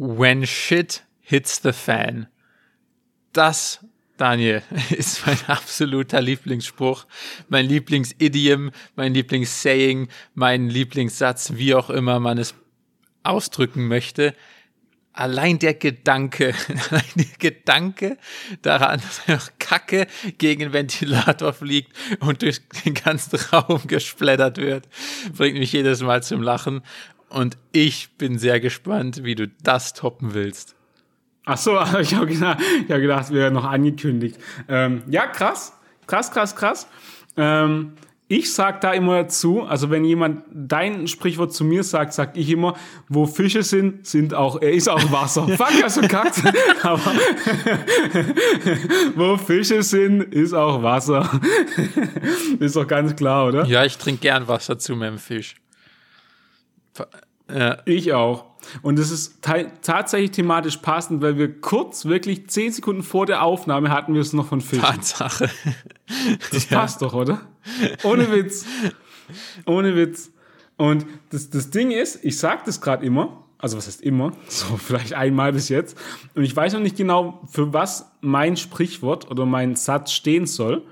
When shit hits the fan. Das, Daniel, ist mein absoluter Lieblingsspruch, mein Lieblingsidiom, mein Lieblingssaying, mein Lieblingssatz, wie auch immer man es ausdrücken möchte. Allein der Gedanke, allein der Gedanke daran, dass einfach Kacke gegen den Ventilator fliegt und durch den ganzen Raum gesplättert wird, bringt mich jedes Mal zum Lachen. Und ich bin sehr gespannt, wie du das toppen willst. Ach so, ich habe gedacht, ich hab gedacht, wäre noch angekündigt. Ähm, ja, krass, krass, krass, krass. Ähm, ich sag da immer dazu, also wenn jemand dein Sprichwort zu mir sagt, sag ich immer, wo Fische sind, sind auch, er ist auch Wasser. Fuck, ja so kackt. Aber wo Fische sind, ist auch Wasser. ist doch ganz klar, oder? Ja, ich trinke gern Wasser zu meinem Fisch. Ja. Ich auch. Und es ist tatsächlich thematisch passend, weil wir kurz, wirklich zehn Sekunden vor der Aufnahme hatten wir es noch von Fischen. Tatsache. Das ja. passt doch, oder? Ohne Witz. Ohne Witz. Und das, das Ding ist, ich sage das gerade immer, also was heißt immer, so vielleicht einmal bis jetzt, und ich weiß noch nicht genau, für was mein Sprichwort oder mein Satz stehen soll.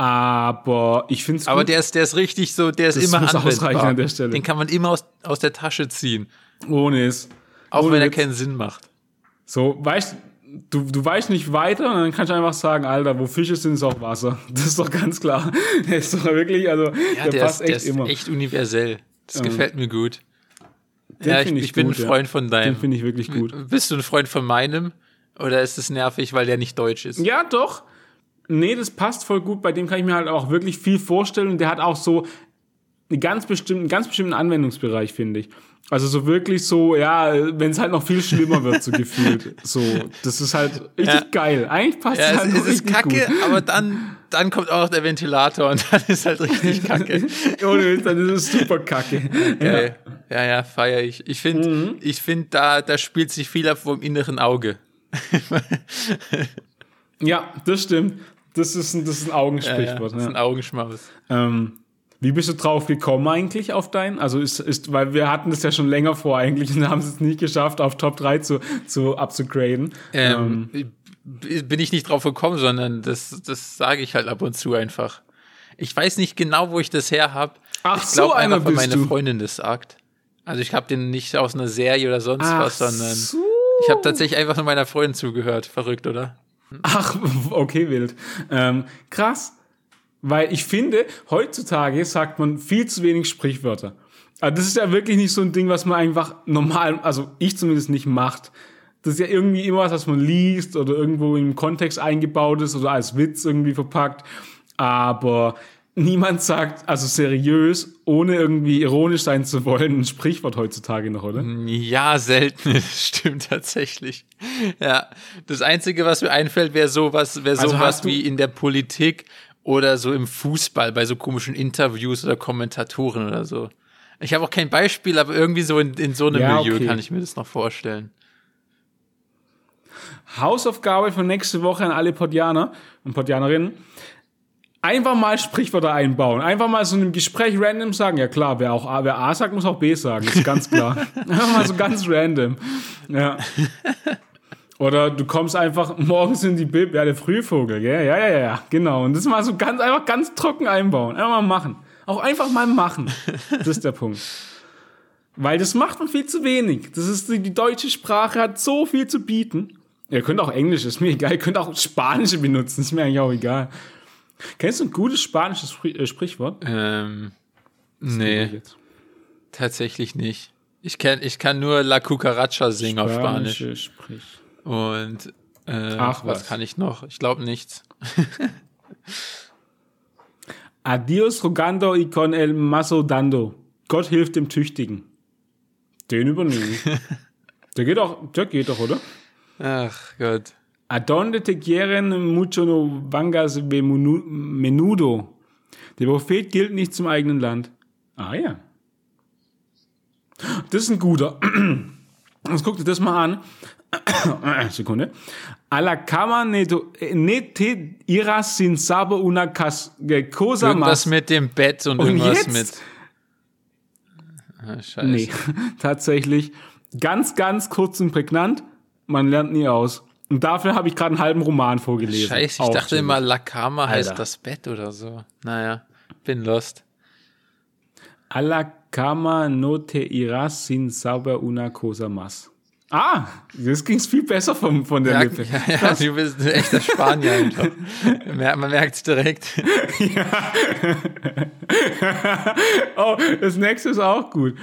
Aber ich finde es Aber der ist, der ist richtig so, der ist das immer muss anwendbar. an der Stelle. Den kann man immer aus, aus der Tasche ziehen. Ohne es. Auch Ohne wenn er keinen Sinn macht. So, weißt du, du weißt nicht weiter und dann kannst du einfach sagen, Alter, wo Fische sind, ist auch Wasser. Das ist doch ganz klar. Der ist doch wirklich, also, ja, der, der passt ist, echt der ist immer. echt universell. Das ähm, gefällt mir gut. ja, ich, ich, ich bin gut, ein Freund ja. von deinem. Den finde ich wirklich gut. Bist du ein Freund von meinem? Oder ist es nervig, weil der nicht deutsch ist? Ja, doch. Nee, das passt voll gut. Bei dem kann ich mir halt auch wirklich viel vorstellen. Und der hat auch so einen ganz bestimmten, ganz bestimmten Anwendungsbereich, finde ich. Also so wirklich so, ja, wenn es halt noch viel schlimmer wird, so gefühlt. So, das ist halt richtig ja. geil. Eigentlich passt ja, es halt es ist kacke, gut. aber dann, dann kommt auch noch der Ventilator und dann ist halt richtig kacke. Ohne Witz, dann ist es super kacke. Okay. Ja, ja, ja feier ich. Ich finde, mhm. ich finde, da, da spielt sich viel ab vom inneren Auge. ja, das stimmt. Das ist ein, das ist ein Augensprichwort. Ja, ja, das ist ein Augenschmaus. Ähm, wie bist du drauf gekommen eigentlich auf deinen? Also ist, ist, weil wir hatten das ja schon länger vor eigentlich und haben es nicht geschafft, auf Top 3 zu, zu upzugraden. Ähm, ähm. Bin ich nicht drauf gekommen, sondern das, das sage ich halt ab und zu einfach. Ich weiß nicht genau, wo ich das her habe. Ach, ich so einer bist meine du. Freundin das sagt. Also ich habe den nicht aus einer Serie oder sonst Ach was, sondern so. ich habe tatsächlich einfach nur meiner Freundin zugehört. Verrückt, oder? Ach, okay, wild. Ähm, krass. Weil ich finde, heutzutage sagt man viel zu wenig Sprichwörter. Also das ist ja wirklich nicht so ein Ding, was man einfach normal, also ich zumindest nicht macht. Das ist ja irgendwie immer was, was man liest oder irgendwo im Kontext eingebaut ist oder als Witz irgendwie verpackt. Aber niemand sagt, also seriös, ohne irgendwie ironisch sein zu wollen, ein Sprichwort heutzutage noch, oder? Ja, selten. Das stimmt tatsächlich. Ja. Das Einzige, was mir einfällt, wäre sowas, wäre also sowas wie in der Politik oder so im Fußball bei so komischen Interviews oder Kommentatoren oder so. Ich habe auch kein Beispiel, aber irgendwie so in, in so einem ja, Milieu okay. kann ich mir das noch vorstellen. Hausaufgabe für nächste Woche an alle Podianer und Podianerinnen. Einfach mal Sprichwörter einbauen. Einfach mal so in einem Gespräch random sagen. Ja klar, wer auch A, wer A sagt, muss auch B sagen. ist ganz klar. Einfach mal so ganz random. Ja. Oder du kommst einfach morgens in die Bib, ja, der Frühvogel, gell? Ja, ja, ja, ja, genau. Und das mal so ganz, einfach ganz trocken einbauen. Einfach mal machen. Auch einfach mal machen. Das ist der Punkt. Weil das macht man viel zu wenig. Das ist, die deutsche Sprache hat so viel zu bieten. Ihr könnt auch Englisch, ist mir egal. Ihr könnt auch Spanische benutzen, ist mir eigentlich auch egal. Kennst du ein gutes spanisches äh, Sprichwort? Ähm, nee. Tatsächlich nicht. Ich, kenn, ich kann nur La Cucaracha singen Spanische auf Spanisch. Sprich. Und äh, Ach, was. was kann ich noch? Ich glaube nichts. Adios rogando y con el mazo dando. Gott hilft dem Tüchtigen. Den übernehmen. der geht auch, der geht doch, oder? Ach Gott. Adonde te quieren mucho no vangas menudo. Der Prophet gilt nicht zum eigenen Land. Ah ja. Das ist ein guter. Jetzt guck dir das mal an. Sekunde. A la cama ne, te iras sin sabe una cosa más. Irgendwas mit dem Bett und, und irgendwas jetzt? mit. Ah, scheiße. Nee, tatsächlich. Ganz, ganz kurz und prägnant. Man lernt nie aus. Und dafür habe ich gerade einen halben Roman vorgelesen. Scheiße, ich Auch dachte immer, La Cama heißt das Bett oder so. Naja, bin lost. A la cama no te irás sin saber una cosa más. Ah, das ging's viel besser von, von der Ja, Lippe. ja, ja, du bist ein echter Spanier Man merkt es direkt. Oh, das nächste ist auch gut.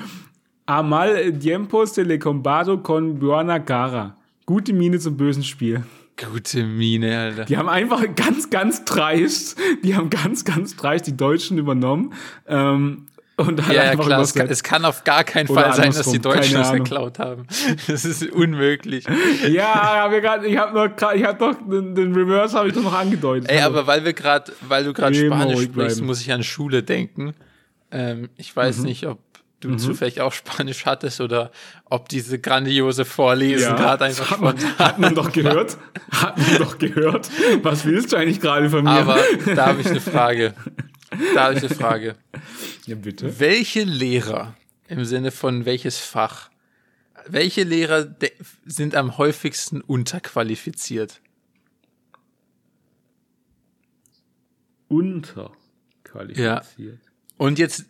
A mal tiempo se le combado con buena cara. Gute Miene zum bösen Spiel. Gute Mine, Alter. Die haben einfach ganz, ganz dreist, die haben ganz, ganz dreist die Deutschen übernommen. Ähm, und halt Ja, einfach klar. Es kann, es kann auf gar keinen Oder Fall sein, dass die Deutschen das geklaut haben. Das ist unmöglich. Ja, hab ich grad, ich habe noch, ich habe noch den, den Reverse habe ich doch noch angedeutet. Ey, aber weil wir gerade, weil du gerade Spanisch sprichst, bleiben. muss ich an Schule denken. Ähm, ich Mhm. weiß nicht, ob du zufällig auch Spanisch hattest oder ob diese grandiose Vorlesen gerade einfach hat, man, hat man doch gehört. Hat man doch gehört. Was willst du eigentlich gerade von mir? Aber da habe ich eine Frage. Da habe ich eine Frage. ja, bitte. Welche Lehrer im Sinne von welches Fach, welche Lehrer sind am häufigsten unterqualifiziert? Unterqualifiziert. Und jetzt,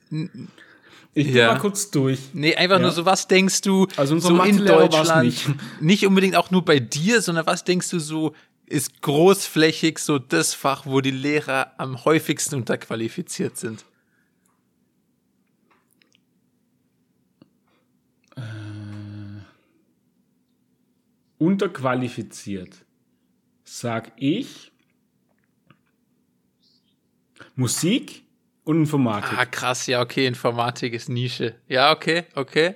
Ich Ja. gehe mal kurz durch. nee, einfach nur so, was denkst du Also so in Deutschland? nicht. Nicht unbedingt auch nur bei dir, sondern was denkst du so, ist großflächig so das Fach, wo die Lehrer am häufigsten unterqualifiziert sind? Unterqualifiziert. Sag ich Musik und Informatik. Ah, krass, ja, okay, Informatik ist Nische. Ja, okay, okay.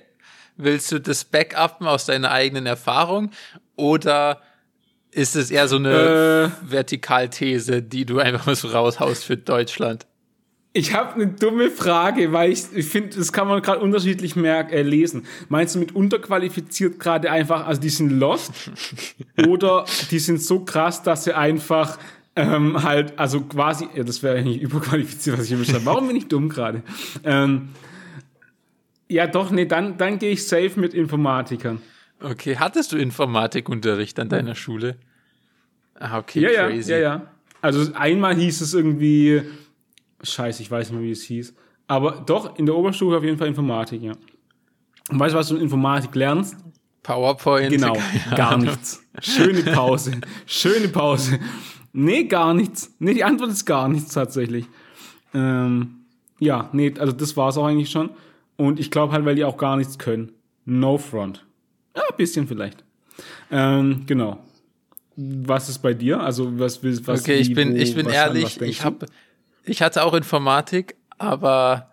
Willst du das backuppen aus deiner eigenen Erfahrung oder ist es eher so eine Äh. Vertikalthese, die du einfach mal so raushaust für Deutschland? Ich habe eine dumme Frage, weil ich, ich finde, das kann man gerade unterschiedlich merk, äh, lesen. Meinst du mit unterqualifiziert gerade einfach, also die sind lost oder die sind so krass, dass sie einfach ähm, halt, also quasi, ja, das wäre eigentlich überqualifiziert, was ich hier beschreibe. Warum bin ich dumm gerade? Ähm, ja, doch, nee, dann, dann gehe ich safe mit Informatikern. Okay, hattest du Informatikunterricht an deiner Schule? Ah, okay, Ja, ja, crazy. ja, ja. Also einmal hieß es irgendwie, scheiße, ich weiß nicht mehr, wie es hieß. Aber doch, in der Oberstufe auf jeden Fall Informatik, ja. Und weißt du, was du in Informatik lernst? PowerPoint. Genau, gar nichts. Schöne Pause. Schöne Pause. Nee, gar nichts. Nee, die Antwort ist gar nichts tatsächlich. Ähm, ja, nee, also das war's auch eigentlich schon. Und ich glaube halt, weil die auch gar nichts können. No front. Ja, ein bisschen vielleicht. Ähm, genau. Was ist bei dir? Also was willst was Okay, ich wie, bin, wo, ich bin an ehrlich, denkst ich du? habe, ich hatte auch Informatik, aber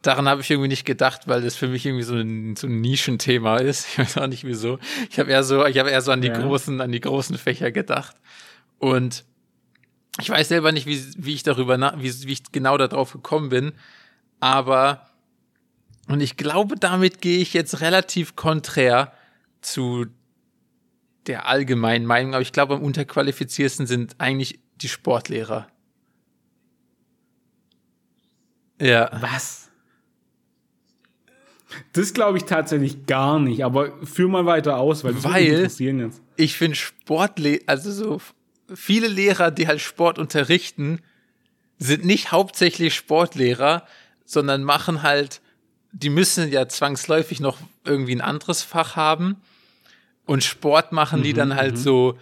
daran habe ich irgendwie nicht gedacht, weil das für mich irgendwie so ein, so ein Nischenthema ist. Ich weiß auch nicht wieso. Ich habe eher so, ich habe eher so an die Ja. großen, an die großen Fächer gedacht. Und ich weiß selber nicht, wie, wie ich darüber, na, wie, wie ich genau darauf gekommen bin, aber und ich glaube, damit gehe ich jetzt relativ konträr zu der allgemeinen Meinung, aber ich glaube, am unterqualifiziertesten sind eigentlich die Sportlehrer. Ja. Was? Das glaube ich tatsächlich gar nicht, aber führ mal weiter aus, weil Weil- interessieren jetzt. Ich finde Sportle also so viele Lehrer, die halt Sport unterrichten, sind nicht hauptsächlich Sportlehrer, sondern machen halt, die müssen ja zwangsläufig noch irgendwie ein anderes Fach haben und Sport machen die dann halt so,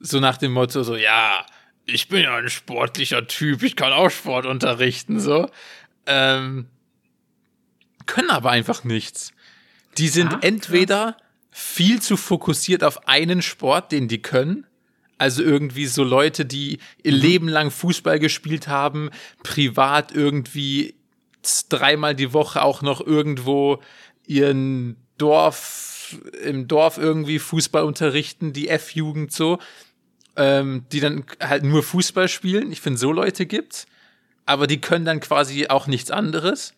so nach dem Motto so, ja, ich bin ja ein sportlicher Typ, ich kann auch Sport unterrichten, so. Ähm, können aber einfach nichts. Die sind Ah, entweder viel zu fokussiert auf einen Sport, den die können. Also irgendwie so Leute, die ihr Leben lang Fußball gespielt haben, privat irgendwie dreimal die Woche auch noch irgendwo ihren Dorf, im Dorf irgendwie Fußball unterrichten, die F-Jugend so, ähm, die dann halt nur Fußball spielen. Ich finde, so Leute gibt's. Aber die können dann quasi auch nichts anderes.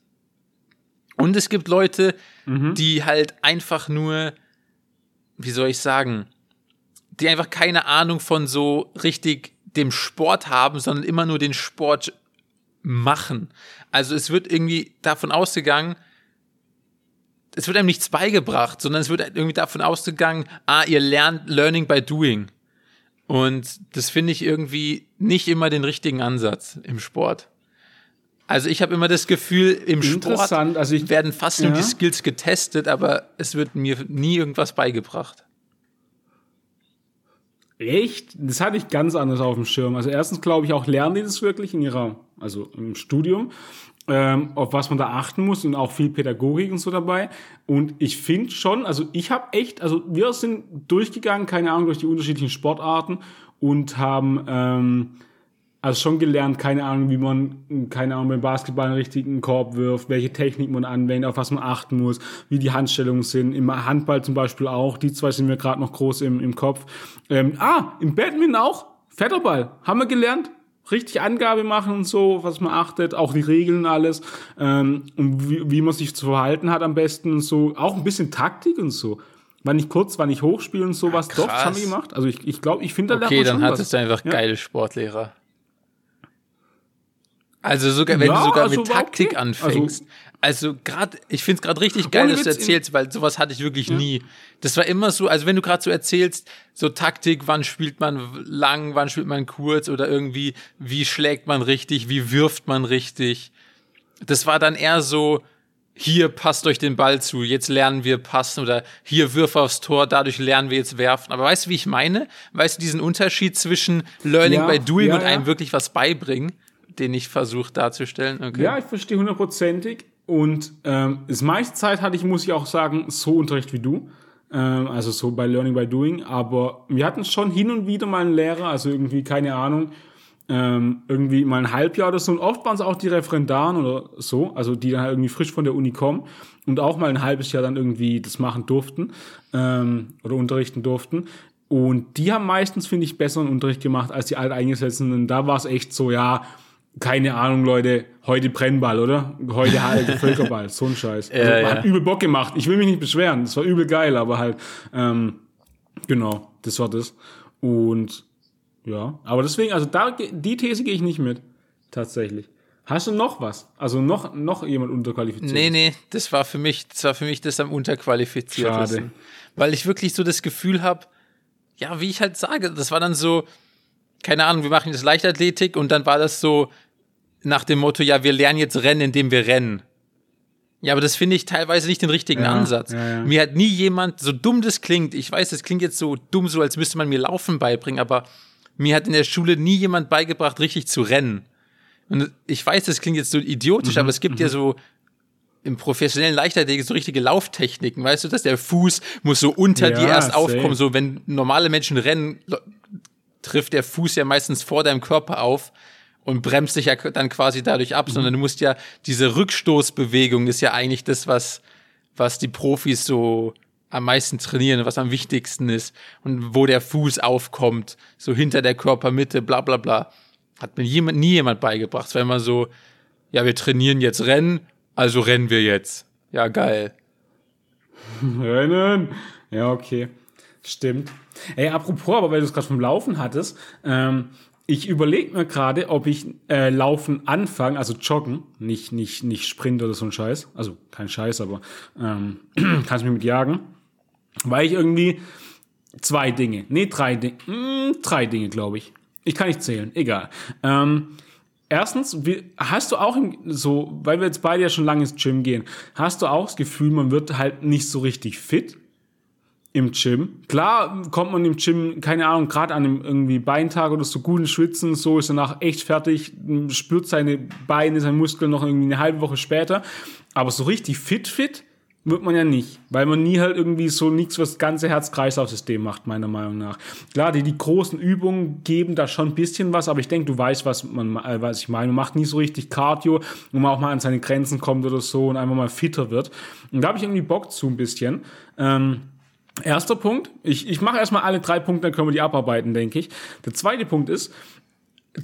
Und es gibt Leute, die halt einfach nur, wie soll ich sagen, die einfach keine Ahnung von so richtig dem Sport haben, sondern immer nur den Sport machen. Also es wird irgendwie davon ausgegangen, es wird einem nichts beigebracht, sondern es wird irgendwie davon ausgegangen, ah, ihr lernt Learning by Doing. Und das finde ich irgendwie nicht immer den richtigen Ansatz im Sport. Also ich habe immer das Gefühl, im Sport also ich, werden fast nur die Skills getestet, aber es wird mir nie irgendwas beigebracht. Echt? Das hatte ich ganz anders auf dem Schirm. Also erstens glaube ich auch, lernen die das wirklich in ihrer, also im Studium, ähm, auf was man da achten muss und auch viel Pädagogik und so dabei. Und ich finde schon, also ich habe echt, also wir sind durchgegangen, keine Ahnung, durch die unterschiedlichen Sportarten und haben ähm, also schon gelernt, keine Ahnung, wie man, keine Ahnung, beim Basketball einen richtigen Korb wirft, welche Technik man anwendet, auf was man achten muss, wie die Handstellungen sind. Im Handball zum Beispiel auch, die zwei sind mir gerade noch groß im, im Kopf. Ähm, ah, im Badminton auch, Federball, haben wir gelernt. Richtig Angabe machen und so, was man achtet, auch die Regeln alles ähm, und wie, wie man sich zu verhalten hat am besten und so. Auch ein bisschen Taktik und so wann ich kurz, wann ich hochspiele und sowas. Ach, Doch, das haben wir gemacht. Also ich glaube, ich, glaub, ich finde da Okay, dann hattest du einfach ja. geile Sportlehrer. Also sogar, wenn ja, du sogar also mit Taktik okay. anfängst. Also, also gerade, ich finde es gerade richtig geil, dass du erzählst, weil sowas hatte ich wirklich ja. nie. Das war immer so, also wenn du gerade so erzählst, so Taktik, wann spielt man lang, wann spielt man kurz oder irgendwie, wie schlägt man richtig, wie wirft man richtig. Das war dann eher so, hier passt euch den Ball zu, jetzt lernen wir passen oder hier wirf aufs Tor, dadurch lernen wir jetzt werfen. Aber weißt du, wie ich meine? Weißt du diesen Unterschied zwischen Learning ja, by Doing und einem wirklich was beibringen? Den ich versuche darzustellen. Okay. Ja, ich verstehe hundertprozentig. Und ähm, das meiste Zeit hatte ich, muss ich auch sagen, so Unterricht wie du. Ähm, also so bei Learning by Doing. Aber wir hatten schon hin und wieder mal einen Lehrer, also irgendwie, keine Ahnung, ähm, irgendwie mal ein Halbjahr oder so. Und oft waren es auch die Referendaren oder so, also die dann halt irgendwie frisch von der Uni kommen und auch mal ein halbes Jahr dann irgendwie das machen durften ähm, oder unterrichten durften. Und die haben meistens, finde ich, besseren Unterricht gemacht als die Alteingesetzten. Und da war es echt so, ja, keine Ahnung, Leute, heute Brennball, oder? Heute halt Völkerball, so ein Scheiß. Also, ja, hat übel Bock gemacht. Ich will mich nicht beschweren. Das war übel geil, aber halt, ähm, genau, das war das. Und ja, aber deswegen, also da, die These gehe ich nicht mit. Tatsächlich. Hast du noch was? Also noch, noch jemand unterqualifiziert? Nee, nee, das war für mich, das war für mich das am unterqualifiziertesten. Schade. Weil ich wirklich so das Gefühl habe, ja, wie ich halt sage, das war dann so, keine Ahnung, wir machen jetzt Leichtathletik und dann war das so, nach dem Motto, ja, wir lernen jetzt Rennen, indem wir rennen. Ja, aber das finde ich teilweise nicht den richtigen ja, Ansatz. Ja, ja. Mir hat nie jemand, so dumm das klingt, ich weiß, das klingt jetzt so dumm, so als müsste man mir Laufen beibringen, aber mir hat in der Schule nie jemand beigebracht, richtig zu rennen. Und ich weiß, das klingt jetzt so idiotisch, mhm, aber es gibt ja mhm. so im professionellen Leichtathletik so richtige Lauftechniken, weißt du, dass der Fuß muss so unter dir erst safe. aufkommen, so wenn normale Menschen rennen, trifft der Fuß ja meistens vor deinem Körper auf und bremst dich ja dann quasi dadurch ab, mhm. sondern du musst ja, diese Rückstoßbewegung ist ja eigentlich das, was, was die Profis so am meisten trainieren, was am wichtigsten ist und wo der Fuß aufkommt, so hinter der Körpermitte, bla bla bla. Hat mir jemand, nie jemand beigebracht. Es war immer so, ja, wir trainieren jetzt Rennen, also rennen wir jetzt. Ja, geil. Rennen? Ja, okay. Stimmt. Ey, apropos, aber weil du es gerade vom Laufen hattest, ähm, ich überlege mir gerade, ob ich äh, Laufen anfange, also joggen, nicht, nicht, nicht Sprint oder so ein Scheiß. Also kein Scheiß, aber ähm, kannst mich mit jagen. Weil ich irgendwie zwei Dinge, nee, drei Dinge, hm, drei Dinge, glaube ich. Ich kann nicht zählen, egal. Ähm, erstens, wie, hast du auch im, so, weil wir jetzt beide ja schon lange ins Gym gehen, hast du auch das Gefühl, man wird halt nicht so richtig fit? Im Gym. Klar kommt man im Gym, keine Ahnung, gerade an einem irgendwie Beintag oder so guten Schwitzen, so ist danach echt fertig, spürt seine Beine, seine Muskeln noch irgendwie eine halbe Woche später. Aber so richtig fit, fit wird man ja nicht, weil man nie halt irgendwie so nichts was das ganze Herz-Kreislauf-System macht, meiner Meinung nach. Klar, die, die großen Übungen geben da schon ein bisschen was, aber ich denke, du weißt, was man, äh, was ich meine. Man macht nie so richtig Cardio, wo man auch mal an seine Grenzen kommt oder so und einfach mal fitter wird. Und da habe ich irgendwie Bock zu ein bisschen. Ähm, Erster Punkt, ich, ich mache erstmal alle drei Punkte, dann können wir die abarbeiten, denke ich. Der zweite Punkt ist,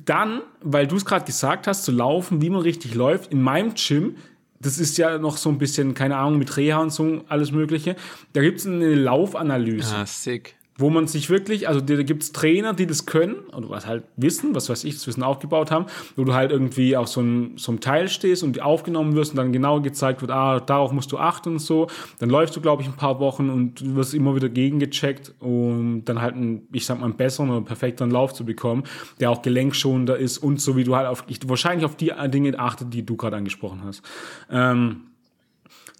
dann, weil du es gerade gesagt hast, zu laufen, wie man richtig läuft, in meinem Gym, das ist ja noch so ein bisschen, keine Ahnung, mit Reha und so, alles Mögliche, da gibt es eine Laufanalyse. Ah, sick. Wo man sich wirklich, also da gibt es Trainer, die das können, oder was halt wissen, was weiß ich, das Wissen aufgebaut haben, wo du halt irgendwie auf so einem, so einem Teil stehst und aufgenommen wirst und dann genau gezeigt wird, ah, darauf musst du achten und so. Dann läufst du, glaube ich, ein paar Wochen und du wirst immer wieder gegengecheckt, um dann halt einen, ich sag mal, einen besseren oder perfekteren Lauf zu bekommen, der auch gelenkschonender ist und so wie du halt auf, ich, wahrscheinlich auf die Dinge achtet, die du gerade angesprochen hast. Ähm,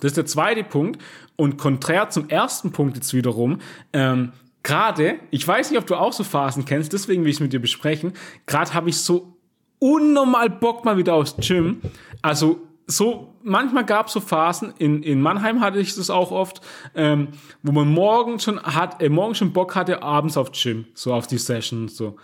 das ist der zweite Punkt. Und konträr zum ersten Punkt jetzt wiederum, ähm, gerade, ich weiß nicht, ob du auch so Phasen kennst, deswegen will ich es mit dir besprechen. Gerade habe ich so unnormal Bock mal wieder aufs Gym. Also so, manchmal gab es so Phasen, in, in Mannheim hatte ich das auch oft, ähm, wo man morgen schon hat, äh, morgen schon Bock hatte, abends auf Gym, so auf die Session so.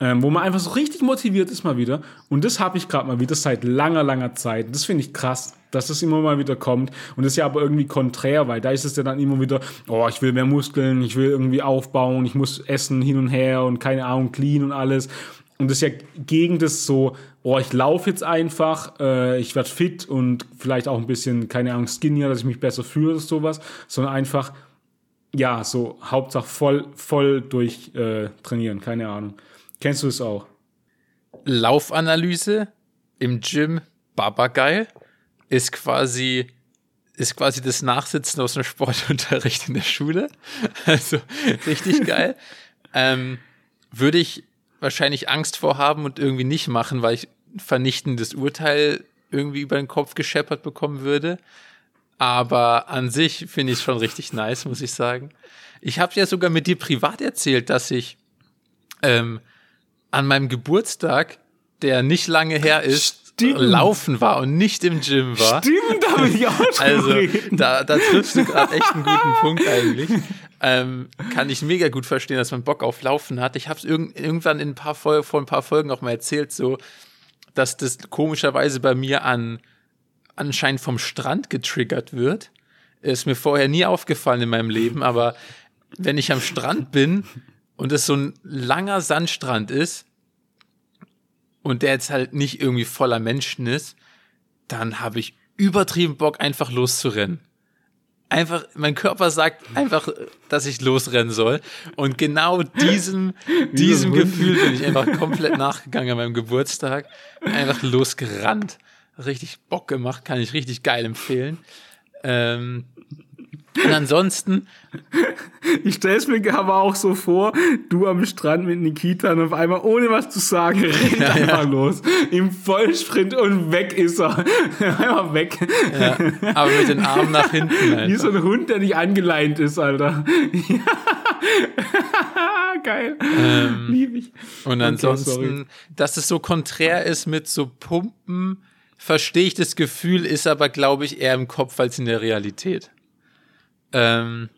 Ähm, wo man einfach so richtig motiviert ist mal wieder. Und das habe ich gerade mal wieder seit langer, langer Zeit. Das finde ich krass dass es immer mal wieder kommt. Und das ist ja aber irgendwie konträr, weil da ist es ja dann immer wieder, oh, ich will mehr Muskeln, ich will irgendwie aufbauen, ich muss essen hin und her und keine Ahnung, clean und alles. Und das ist ja gegen das so, oh, ich laufe jetzt einfach, äh, ich werde fit und vielleicht auch ein bisschen, keine Ahnung, skinnier, dass ich mich besser fühle oder sowas, sondern einfach, ja, so Hauptsache voll, voll durch äh, trainieren, keine Ahnung. Kennst du es auch? Laufanalyse im Gym, Babageil ist quasi ist quasi das Nachsitzen aus dem Sportunterricht in der Schule. Also richtig geil. ähm, würde ich wahrscheinlich Angst vorhaben und irgendwie nicht machen, weil ich ein vernichtendes Urteil irgendwie über den Kopf gescheppert bekommen würde. Aber an sich finde ich es schon richtig nice, muss ich sagen. Ich habe ja sogar mit dir privat erzählt, dass ich ähm, an meinem Geburtstag, der nicht lange her ist, Stimmt. laufen war und nicht im Gym war. Stimmt, da will ich auch schon Also da, da triffst du gerade echt einen guten Punkt eigentlich. Ähm, kann ich mega gut verstehen, dass man Bock auf Laufen hat. Ich habe es irg irgendwann in ein paar Folgen, vor ein paar Folgen auch mal erzählt, so, dass das komischerweise bei mir an anscheinend vom Strand getriggert wird. Ist mir vorher nie aufgefallen in meinem Leben, aber wenn ich am Strand bin und es so ein langer Sandstrand ist, und der jetzt halt nicht irgendwie voller Menschen ist, dann habe ich übertrieben Bock, einfach loszurennen. Einfach, mein Körper sagt einfach, dass ich losrennen soll. Und genau diesem, diesem Gefühl bin ich einfach komplett nachgegangen an meinem Geburtstag. Einfach losgerannt. Richtig Bock gemacht, kann ich richtig geil empfehlen. Ähm, und ansonsten. Ich stelle es mir aber auch so vor, du am Strand mit Nikita und auf einmal, ohne was zu sagen, rennt ja, einfach ja. los. Im Vollsprint und weg ist er. Einfach weg. Ja, aber mit den Armen nach hinten. Alter. Wie so ein Hund, der nicht angeleint ist, Alter. Geil. Ähm, Lieb ich. Und ansonsten, okay, dass es so konträr ist mit so Pumpen, verstehe ich das Gefühl, ist aber, glaube ich, eher im Kopf als in der Realität. Ähm,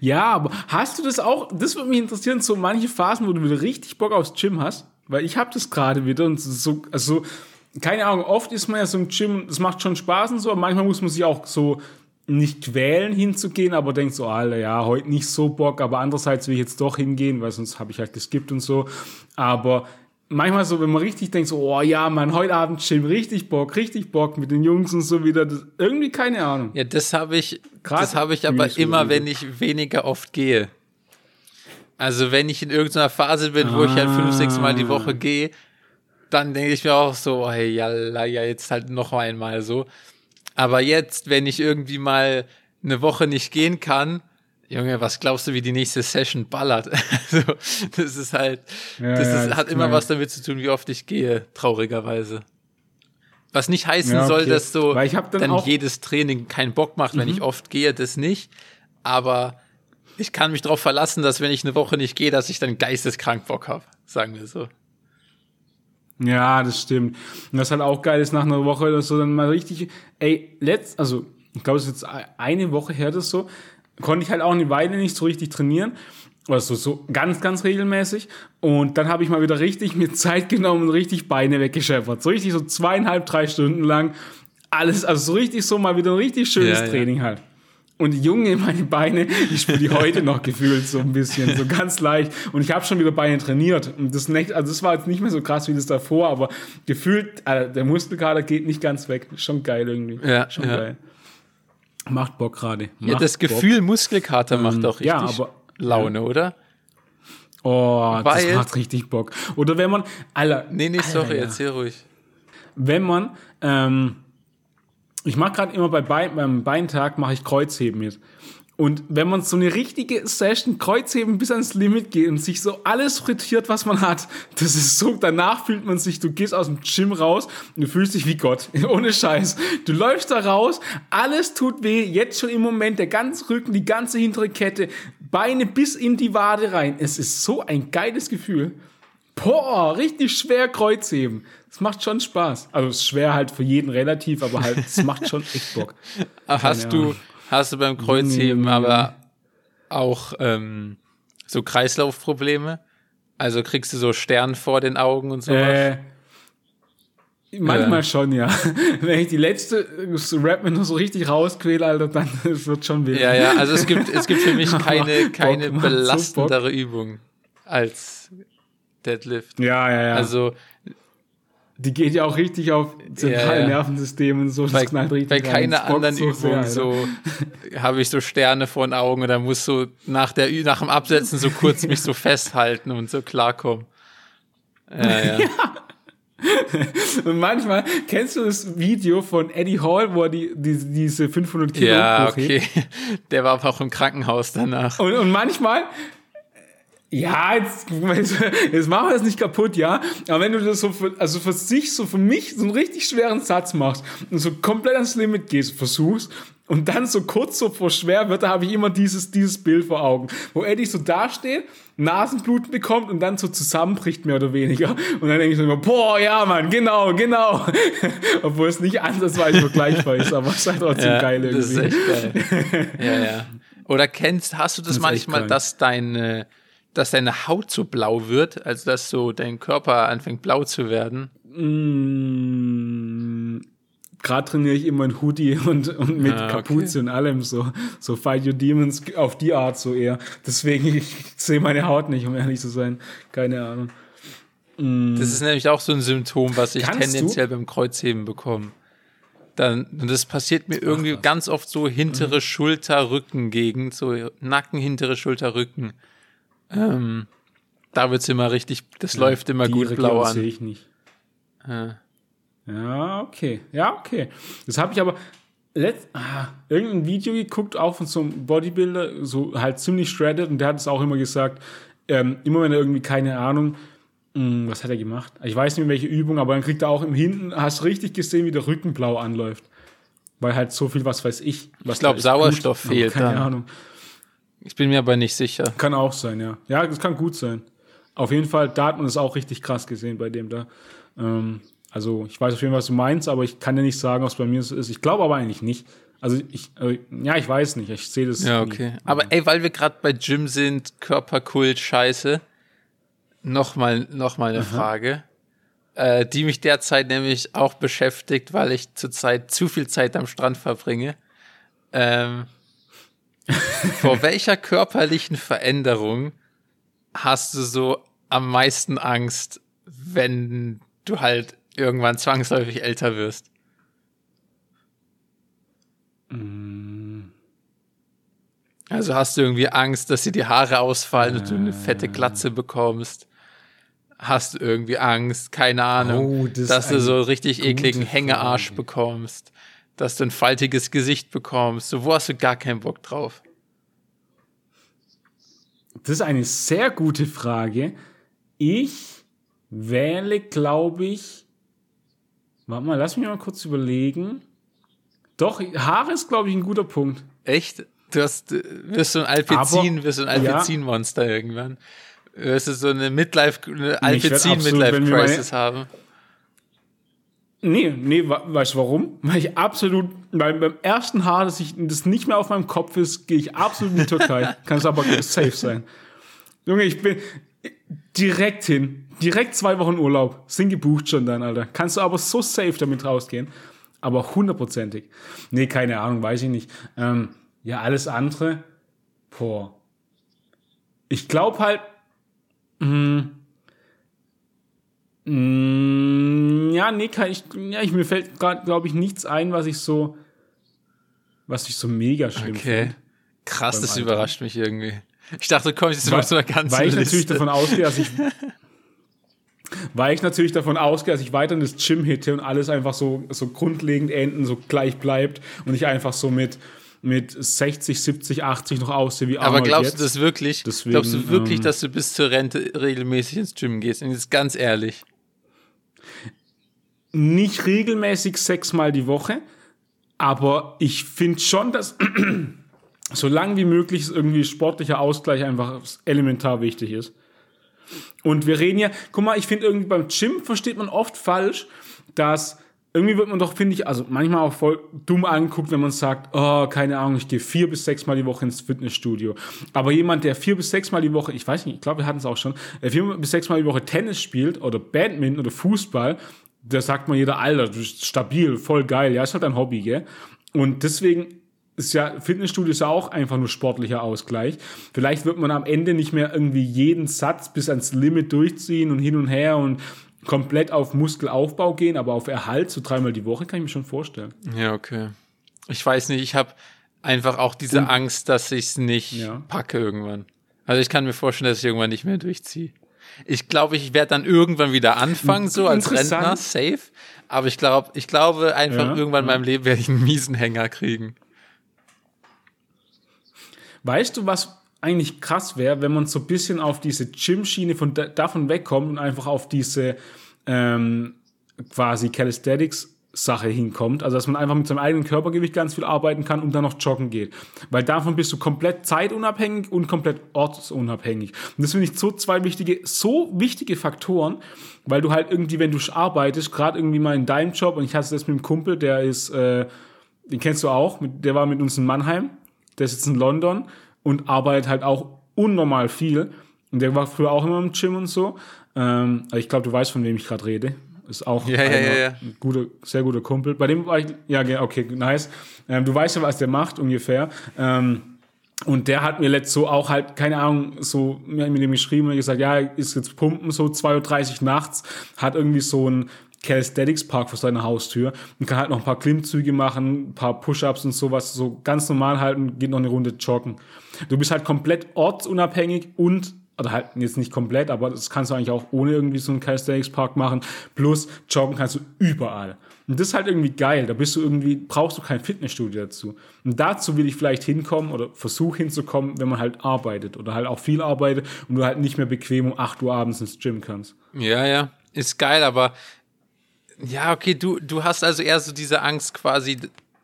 ja, aber hast du das auch, das würde mich interessieren, so manche Phasen, wo du wieder richtig Bock aufs Gym hast? Weil ich habe das gerade wieder und so, also, keine Ahnung, oft ist man ja so im Gym, es macht schon Spaß und so, aber manchmal muss man sich auch so nicht quälen hinzugehen, aber denkt so, Alter, ja, heute nicht so Bock, aber andererseits will ich jetzt doch hingehen, weil sonst habe ich halt geskippt und so. Aber manchmal so, wenn man richtig denkt, so, oh ja, man, heute Abend Gym, richtig Bock, richtig Bock mit den Jungs und so wieder. Das, irgendwie keine Ahnung. Ja, das habe ich, Grad das habe ich aber immer, wenn ich weniger oft gehe. Also wenn ich in irgendeiner Phase bin, ah. wo ich halt fünf, sechs Mal die Woche gehe, dann denke ich mir auch so, hey, ja, ja, jetzt halt noch einmal so. Aber jetzt, wenn ich irgendwie mal eine Woche nicht gehen kann, Junge, was glaubst du, wie die nächste Session ballert? also, das ist halt, ja, das, ist, hat immer was damit zu tun, wie oft ich gehe, traurigerweise. Was nicht heißen ja, okay. soll, dass so dann, dann jedes Training keinen Bock macht, mhm. wenn ich oft gehe, das nicht. Aber ich kann mich darauf verlassen, dass wenn ich eine Woche nicht gehe, dass ich dann geisteskrank Bock habe, sagen wir so. Ja, das stimmt. Und was halt auch geil ist nach einer Woche, dass du dann mal richtig, ey, letzt, also ich glaube, es ist jetzt eine Woche her, das so, konnte ich halt auch eine Weile nicht so richtig trainieren. Also so ganz, ganz regelmäßig. Und dann habe ich mal wieder richtig mir Zeit genommen und richtig Beine weggeschäffert. So richtig so zweieinhalb, drei Stunden lang. Alles, also so richtig so mal wieder ein richtig schönes ja, Training ja. halt. Und Junge, meine Beine, ich spüre die heute noch gefühlt so ein bisschen, so ganz leicht. Und ich habe schon wieder Beine trainiert. Und das, nicht, also das war jetzt nicht mehr so krass wie das davor, aber gefühlt, äh, der Muskelkater geht nicht ganz weg. Schon geil irgendwie. Ja, schon ja. geil. Macht Bock gerade. Ja, das Gefühl Bock. Muskelkater macht ähm, auch richtig, ja, aber, Laune, oder? Oh, Weil- das macht richtig Bock. Oder wenn man, Alter, Nee, nee, Alter, sorry, ja. erzähl ruhig. wenn man, ähm, ich mache gerade immer bei Bein, beim Beintag mache ich Kreuzheben mit. Und wenn man so eine richtige Session Kreuzheben bis ans Limit geht und sich so alles frittiert, was man hat, das ist so, danach fühlt man sich, du gehst aus dem Gym raus und du fühlst dich wie Gott. Ohne Scheiß. Du läufst da raus, alles tut weh, jetzt schon im Moment, der ganze Rücken, die ganze hintere Kette, Beine bis in die Wade rein. Es ist so ein geiles Gefühl. Boah, richtig schwer Kreuzheben. Das macht schon Spaß. Also es ist schwer halt für jeden relativ, aber halt, es macht schon echt Bock. Hast du. Hast du beim Kreuzheben aber auch ähm, so Kreislaufprobleme? Also kriegst du so Stern vor den Augen und sowas? Äh, manchmal Ja. schon, ja. Wenn ich die letzte Rap mir nur so richtig rausquäle, Alter, dann es wird schon weh. Ja, ja, also es gibt, es gibt für mich keine, Bock, keine so belastendere Übung als Deadlift. Ja, ja, ja. Also die geht ja auch richtig auf zentrale Ja, ja. Nervensystem und so. Das bei, knallt richtig bei keiner anderen so sehr, Übung Alter. so habe ich so Sterne vor den Augen oder muss so nach der nach dem Absetzen so kurz mich so festhalten und so klarkommen. Ja, ja. Und manchmal, kennst du das Video von Eddie Hall, wo er die, die, diese 500 Kilo ja, okay. Der war aber auch im Krankenhaus danach. Und, und manchmal, ja, jetzt, jetzt machen wir das nicht kaputt, ja. Aber wenn du das so für, also für sich, so für mich, so einen richtig schweren Satz machst und so komplett ans Limit gehst, versuchst und dann so kurz so vor schwer wird, da habe ich immer dieses, dieses Bild vor Augen, wo Eddie so dasteht, Nasenbluten bekommt und dann so zusammenbricht, mehr oder weniger. Und dann denke ich so immer, boah, ja, Mann, genau, genau. Obwohl es nicht ansatzweise vergleichbar ist, aber es ist halt trotzdem Ja, geil das ist irgendwie. echt geil. ja, ja. Oder kennst, hast du das, echt manchmal, dass deine, dass deine Haut so blau wird, also dass so dein Körper anfängt blau zu werden? Mm, Gerade trainiere ich immer ein Hoodie und, und mit Ah, okay. Kapuze und allem so. So Fight Your Demons auf die Art so eher. Deswegen, ich sehe meine Haut nicht, um ehrlich zu sein. Keine Ahnung. Das ist nämlich auch so ein Symptom, was ich Kannst du? tendenziell beim Kreuzheben bekomme. Dann, und das passiert mir irgendwie ganz oft so Mhm. hintere Schulter-Rücken-Gegend, so Nacken, hintere Schulter, Rücken. Ähm, da wird's immer richtig, das läuft immer gut Region blau sehe an. ich nicht. Ja. Ja, okay. Ja, okay. Das habe ich aber letzt, ah, irgendein Video geguckt, auch von so einem Bodybuilder, so halt ziemlich shredded und der hat es auch immer gesagt, ähm, immer wenn er irgendwie, keine Ahnung, mh, was hat er gemacht? Ich weiß nicht mehr welche Übung, aber dann kriegt er auch im Hinten, hast richtig gesehen, wie der Rücken blau anläuft. Weil halt so viel, was weiß ich. Was Ich glaub, da ist, Sauerstoff gut, fehlt Keine dann. Ahnung. Ich bin mir aber nicht sicher. Kann auch sein, ja. Ja, das kann gut sein. Auf jeden Fall, da hat man es auch richtig krass gesehen bei dem da. Ähm, also, ich weiß auf jeden Fall, was du meinst, aber ich kann dir nicht sagen, was bei mir so ist. Ich glaube aber eigentlich nicht. Also, ich, äh, ja, ich weiß nicht. Ich sehe das. Ja, nie. okay. Aber ey, weil wir gerade bei Gym sind, Körperkult, Scheiße. Nochmal, noch mal eine Frage, äh, die mich derzeit nämlich auch beschäftigt, weil ich zurzeit zu viel Zeit am Strand verbringe. Ähm, vor welcher körperlichen Veränderung hast du so am meisten Angst, wenn du halt irgendwann zwangsläufig älter wirst? Also hast du irgendwie Angst, dass dir die Haare ausfallen und du eine fette Glatze bekommst? Hast du irgendwie Angst, keine Ahnung, Oh, das dass du so richtig ekligen Hängearsch Frage. bekommst, dass du ein faltiges Gesicht bekommst? So, wo hast du gar keinen Bock drauf? Das ist eine sehr gute Frage. Ich wähle, glaube ich. Warte mal, lass mich mal kurz überlegen. Doch, Haare ist, glaube ich, ein guter Punkt. Echt? Du hast, wirst du ein Alpezin, Aber- wirst du ein ja. Alpezin-Monster irgendwann? Wirst du so eine Midlife, eine werd Alpezin-Midlife-Crisis haben? Nee, nee, weißt du warum? Weil ich absolut, weil beim ersten Haar, dass ich das nicht mehr auf meinem Kopf ist, gehe ich absolut in die Türkei. Kann es aber safe sein. Junge, ich bin direkt hin. Direkt zwei Wochen Urlaub. Sind gebucht schon dann, Alter. Kannst du aber so safe damit rausgehen. Aber hundertprozentig. Nee, keine Ahnung, weiß ich nicht. Ähm, ja, alles andere. Boah. Ich glaube halt, Mm, Ja, nee, kann ich, ja, ich, mir fällt gerade, glaube ich, nichts ein, was ich so, was ich so mega schlimm Okay. finde. Krass, das Alter. überrascht mich irgendwie. Ich dachte, du kommst jetzt noch zu einer ganzen Weil ich Liste. natürlich davon ausgehe, dass ich weil ich natürlich davon ausgehe, dass ich weiter in das Gym hitte und alles einfach so, so grundlegend enden, so gleich bleibt und ich einfach so mit, mit 60, 70, 80 noch aussehe wie Aber Arnold glaubst jetzt. du das wirklich? Deswegen, glaubst du wirklich, ähm, dass du bis zur Rente regelmäßig ins Gym gehst? Und jetzt ganz ehrlich. Nicht regelmäßig sechsmal die Woche, aber ich finde schon, dass so lang wie möglich irgendwie sportlicher Ausgleich einfach elementar wichtig ist. Und wir reden ja, guck mal, ich finde irgendwie beim Gym versteht man oft falsch, dass irgendwie wird man doch, finde ich, also manchmal auch voll dumm anguckt, wenn man sagt, oh, keine Ahnung, ich gehe vier bis sechs Mal die Woche ins Fitnessstudio. Aber jemand, der vier bis sechs Mal die Woche, ich weiß nicht, ich glaube, wir hatten es auch schon, der vier bis sechs Mal die Woche Tennis spielt oder Badminton oder Fußball, da sagt man jeder, Alter, du bist stabil, voll geil, ja, ist halt ein Hobby, gell? Und deswegen ist ja, Fitnessstudio ist ja auch einfach nur sportlicher Ausgleich. Vielleicht wird man am Ende nicht mehr irgendwie jeden Satz bis ans Limit durchziehen und hin und her und komplett auf Muskelaufbau gehen, aber auf Erhalt, so dreimal die Woche, kann ich mir schon vorstellen. Ja, okay. Ich weiß nicht, ich habe einfach auch diese Und- Angst, dass ich es nicht Ja. packe irgendwann. Also ich kann mir vorstellen, dass ich irgendwann nicht mehr durchziehe. Ich glaube, ich werde dann irgendwann wieder anfangen, so als. Rentner, safe. Aber ich glaube, ich glaube einfach Ja, irgendwann in meinem Leben werde ich einen miesen Hänger kriegen. Weißt du, was eigentlich krass wäre, wenn man so ein bisschen auf diese Gym-Schiene von da, davon wegkommt und einfach auf diese ähm, quasi Calisthenics-Sache hinkommt. Also, dass man einfach mit seinem eigenen Körpergewicht ganz viel arbeiten kann und dann noch joggen geht. Weil davon bist du komplett zeitunabhängig und komplett ortsunabhängig. Und das finde ich so zwei wichtige, so wichtige Faktoren, weil du halt irgendwie, wenn du arbeitest, gerade irgendwie mal in deinem Job, und ich hatte das mit einem Kumpel, der ist, äh, den kennst du auch, der war mit uns in Mannheim, der ist jetzt in London und arbeitet halt auch unnormal viel. Und der war früher auch immer im Gym und so. Ähm, aber ich glaube, du weißt, von wem ich gerade rede. Ist auch Ja, einer, ja, ja. ein guter, sehr guter Kumpel. Bei dem war ich, ja, okay, nice. Ähm, du weißt ja, was der macht ungefähr. Ähm, und der hat mir letzt so auch halt, keine Ahnung, so mir mit dem geschrieben und gesagt, ja, ist jetzt pumpen, so 2.30 Uhr nachts, hat irgendwie so ein Calisthenics Park vor seiner Haustür und kann halt noch ein paar Klimmzüge machen, ein paar Push-Ups und sowas, so ganz normal halten, geht noch eine Runde joggen. Du bist halt komplett ortsunabhängig und oder halt jetzt nicht komplett, aber das kannst du eigentlich auch ohne irgendwie so einen Calisthenics Park machen. Plus joggen kannst du überall. Und das ist halt irgendwie geil. Da bist du irgendwie, brauchst du kein Fitnessstudio dazu. Und dazu will ich vielleicht hinkommen oder versuche hinzukommen, wenn man halt arbeitet oder halt auch viel arbeitet und du halt nicht mehr bequem um 8 Uhr abends ins Gym kannst. Ja, ja, ist geil, aber ja, okay, du, du hast also eher so diese Angst quasi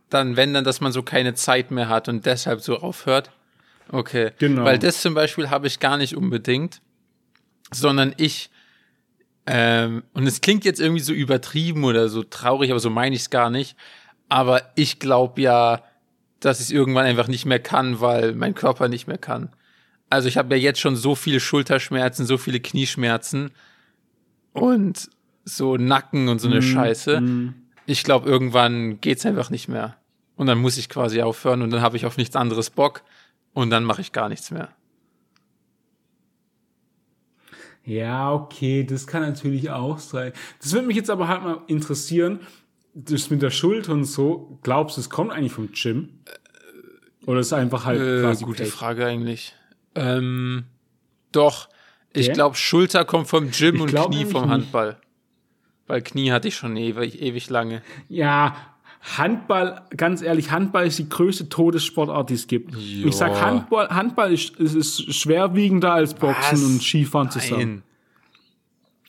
dann, wenn dann, dass man so keine Zeit mehr hat und deshalb so aufhört. Okay. Genau. Weil das zum Beispiel habe ich gar nicht unbedingt, sondern ich, ähm, und es klingt jetzt irgendwie so übertrieben oder so traurig, aber so meine ich es gar nicht. Aber ich glaube ja, dass ich es irgendwann einfach nicht mehr kann, weil mein Körper nicht mehr kann. Also ich habe ja jetzt schon so viele Schulterschmerzen, so viele Knieschmerzen und so Nacken und so eine Scheiße. Ich glaube, irgendwann geht's einfach nicht mehr. Und dann muss ich quasi aufhören und dann habe ich auf nichts anderes Bock und dann mache ich gar nichts mehr. Ja, okay, das kann natürlich auch sein. Das würde mich jetzt aber halt mal interessieren, das mit der Schulter und so, glaubst du, es kommt eigentlich vom Gym? Oder ist es einfach halt Äh, quasi gute Pech? Frage eigentlich. Ähm, doch, ich Ja? glaube, Schulter kommt vom Gym Ich und Knie vom nicht. Handball. Weil Knie hatte ich schon ewig, ewig lange. Ja, Handball, ganz ehrlich, Handball ist die größte Todessportart, die es gibt. Ja. Ich sag, Handball, Handball ist, ist, ist schwerwiegender als Boxen Was? und Skifahren zusammen. Nein.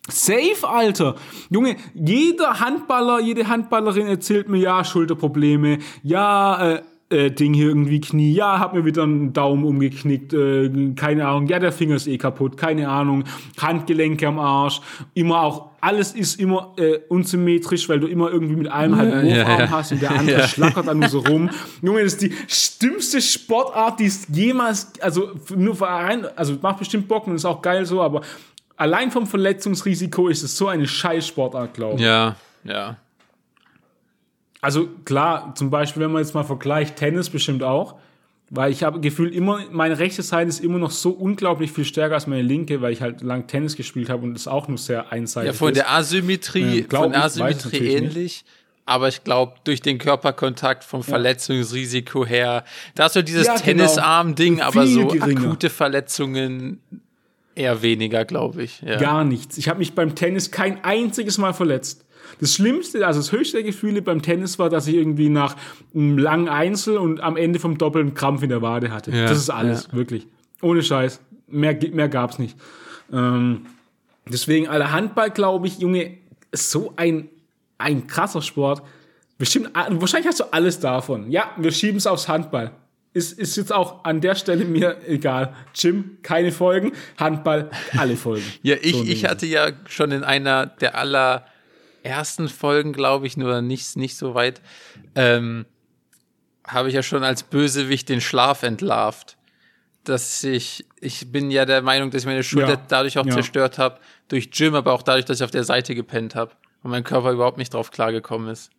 Safe, Alter. Junge, jeder Handballer, jede Handballerin erzählt mir, ja, Schulterprobleme, ja, äh, äh, Ding hier irgendwie Knie, ja, hab mir wieder einen Daumen umgeknickt, äh, keine Ahnung, ja, der Finger ist eh kaputt, keine Ahnung, Handgelenke am Arsch, immer auch, alles ist immer äh, unsymmetrisch, weil du immer irgendwie mit einem halt einen Ja, ja. hast und der andere Ja. schlackert dann nur so rum. Junge, das ist die stimmste Sportart, die es jemals, also nur für rein, also macht bestimmt Bock und ist auch geil so, aber allein vom Verletzungsrisiko ist es so eine Scheißsportart, glaube ich. Ja, ja. Also klar, zum Beispiel, wenn man jetzt mal vergleicht, Tennis bestimmt auch, weil ich habe Gefühl, immer, meine rechte Seite ist immer noch so unglaublich viel stärker als meine linke, weil ich halt lang Tennis gespielt habe und es auch nur sehr einseitig Ja, von ist. der Asymmetrie, glaub von der Asymmetrie natürlich nicht. ähnlich. aber ich glaube, durch den Körperkontakt vom Verletzungsrisiko her, da ist so dieses Ja, genau. Tennisarm-Ding, aber so geringer. akute Verletzungen eher weniger, glaube ich. Ja. Gar nichts. Ich habe mich beim Tennis kein einziges Mal verletzt. Das Schlimmste, also das höchste der Gefühle beim Tennis war, dass ich irgendwie nach einem langen Einzel und am Ende vom Doppel einen Krampf in der Wade hatte. Ja, das ist alles, ja. wirklich. Ohne Scheiß. Mehr, mehr gab's nicht. Ähm, deswegen, aller Handball, glaube ich, Junge, ist so ein, ein krasser Sport. Bestimmt, ah, wahrscheinlich hast du alles davon. Ja, wir schieben es aufs Handball. Ist, ist jetzt auch an der Stelle mir egal. Gym, keine Folgen. Handball, alle Folgen. Ja, ich, So ich hatte ja schon in einer der allerersten Folgen, glaube ich, nur nicht, nicht so weit, ähm, habe ich ja schon als Bösewicht den Schlaf entlarvt. Dass ich, ich bin ja der Meinung, dass ich meine Schulter Ja, dadurch auch ja. zerstört habe, durch Gym, aber auch dadurch, dass ich auf der Seite gepennt habe und mein Körper überhaupt nicht drauf klargekommen ist.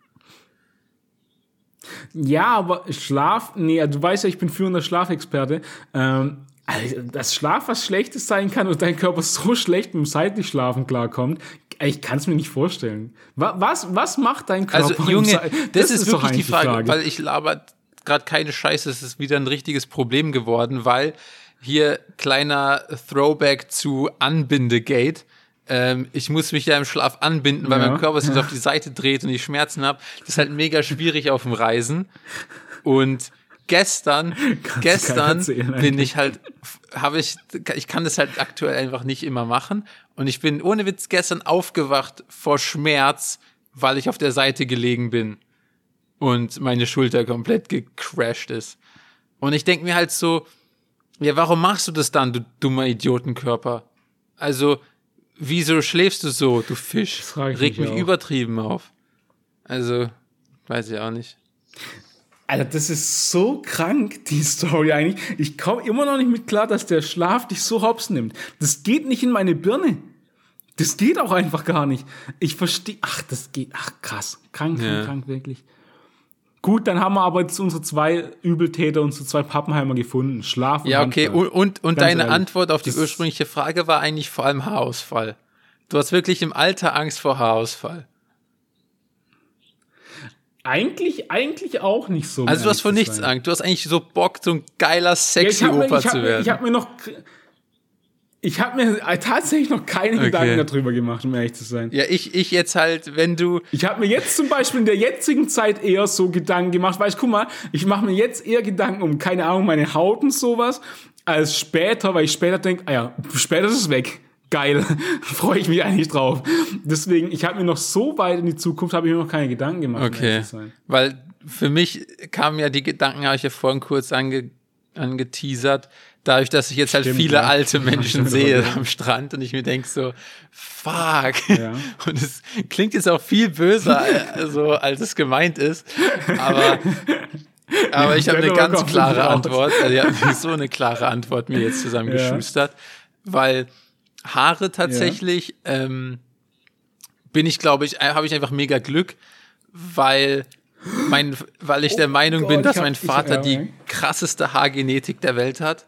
Ja, aber Schlaf, nee, du weißt ja, ich bin führender Schlafexperte. Ähm, also, dass Schlaf was Schlechtes sein kann und dein Körper so schlecht mit dem seitlich Schlafen klarkommt, ich kann es mir nicht vorstellen. Wa- Was, was macht dein Körper? Also, Junge, Sei- das, ist, doch wirklich die eigentlich Frage, weil ich laber gerade keine Scheiße, es ist wieder ein richtiges Problem geworden, weil hier kleiner Throwback zu Anbindegate. Ähm, ich muss mich ja im Schlaf anbinden, weil Ja. mein Körper sich auf die Seite dreht und ich Schmerzen habe. Das ist halt mega schwierig auf dem Reisen. Und gestern, gestern erzählen bin ich halt, habe ich, ich kann das halt aktuell einfach nicht immer machen. Und ich bin ohne Witz gestern aufgewacht vor Schmerz, weil ich auf der Seite gelegen bin und meine Schulter komplett gecrashed ist. Und ich denke mir halt so, ja, warum machst du das dann, du dummer Idiotenkörper? Also, wieso schläfst du so, du Fisch? Das ich Regt mich mich auch. übertrieben auf. Also, weiß ich auch nicht. Alter, das ist so krank, die Story eigentlich. Ich komme immer noch nicht mit klar, dass der Schlaf dich so hops nimmt. Das geht nicht in meine Birne. Das geht auch einfach gar nicht. Ich verstehe. Ach, das geht. Ach, krass. Krank, krank, Ja. krank, wirklich. Gut, dann haben wir aber jetzt unsere zwei Übeltäter, unsere zwei Pappenheimer gefunden. Schlaf und Ja, okay. Handball. Und, und, und deine ehrlich, Antwort auf die das- ursprüngliche Frage war eigentlich vor allem Haarausfall. Du hast wirklich im Alter Angst vor Haarausfall. Eigentlich, eigentlich auch nicht so. Also du hast vor nichts sein. Angst. Du hast eigentlich so Bock, so ein geiler, Ja, sexy ich habe mir, Opa zu mir, werden. ich hab mir noch. Ich habe mir tatsächlich noch keine Gedanken darüber gemacht, um ehrlich zu sein. ja, ich, ich jetzt halt, wenn du, Ich habe mir jetzt zum Beispiel in der jetzigen Zeit eher so Gedanken gemacht, weil ich, guck mal, ich mache mir jetzt eher Gedanken um, keine Ahnung, meine Haut und sowas, als später, weil ich später denke, ah ja, später ist es weg. Geil, freue ich mich eigentlich drauf. Deswegen, ich habe mir noch so weit in die Zukunft, habe ich mir noch keine Gedanken gemacht. Okay. Weil für mich kamen ja die Gedanken, habe ich ja vorhin kurz ange, angeteasert, dadurch, dass ich jetzt halt Stimmt, viele ja. alte Ja, Menschen sehe ja. am Strand und ich mir denke so, fuck. Ja. Und es klingt jetzt auch viel böser, also, als es gemeint ist. Aber, aber ich habe eine ganz klare. Antwort. Also, ich habe so eine klare Antwort mir jetzt zusammengeschustert, weil Haare tatsächlich ähm, bin ich, glaube ich, habe ich einfach mega Glück, weil mein, weil ich der Meinung Gott, bin, ich dass hab- mein ich- Vater ja, die ja. krasseste Haargenetik der Welt hat.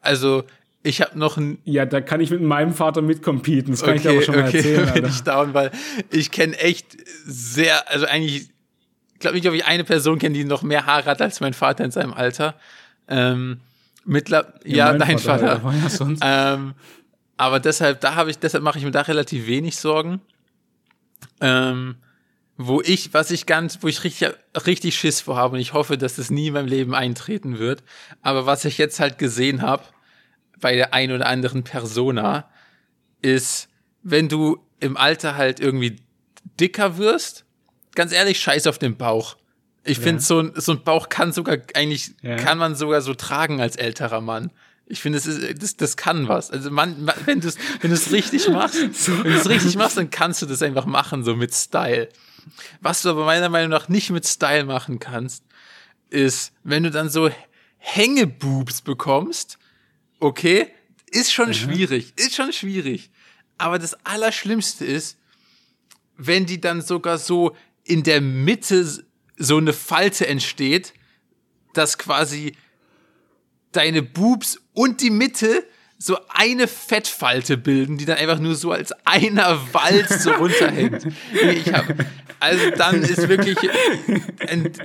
Also ich habe noch ein Ja, da kann ich mit meinem Vater mitcompeten, das kann ich dir aber schon mal erzählen. bin Alter. ich down, weil ich kenne echt sehr, also eigentlich, ich glaube nicht, ob ich eine Person kenne, die noch mehr Haare hat als mein Vater in seinem Alter. Ähm, mittler ja, mein dein Vater, Vater. Ja Ähm, aber deshalb, da habe ich, deshalb mache ich mir da relativ wenig Sorgen. Ähm, wo ich, was ich ganz, wo ich richtig, richtig Schiss vor habe und ich hoffe, dass das nie in meinem Leben eintreten wird. Aber was ich jetzt halt gesehen habe bei der ein oder anderen Persona, ist, wenn du im Alter halt irgendwie dicker wirst, ganz ehrlich, scheiß auf den Bauch. Ich finde, so, ein- so ein Bauch kann sogar eigentlich, Ja. kann man sogar so tragen als älterer Mann. Ich finde, das, ist, das, das kann was. Also man, man wenn du es wenn du's richtig machst, wenn du es richtig machst, dann kannst du das einfach machen, so mit Style. Was du aber meiner Meinung nach nicht mit Style machen kannst, ist, wenn du dann so Hängeboobs bekommst, okay, ist schon schwierig, ist schon schwierig. Aber das Allerschlimmste ist, wenn die dann sogar so in der Mitte so eine Falte entsteht, dass quasi deine Boobs und die Mitte so eine Fettfalte bilden, die dann einfach nur so als einer Walz so runterhängt. Ich hab, also dann ist wirklich,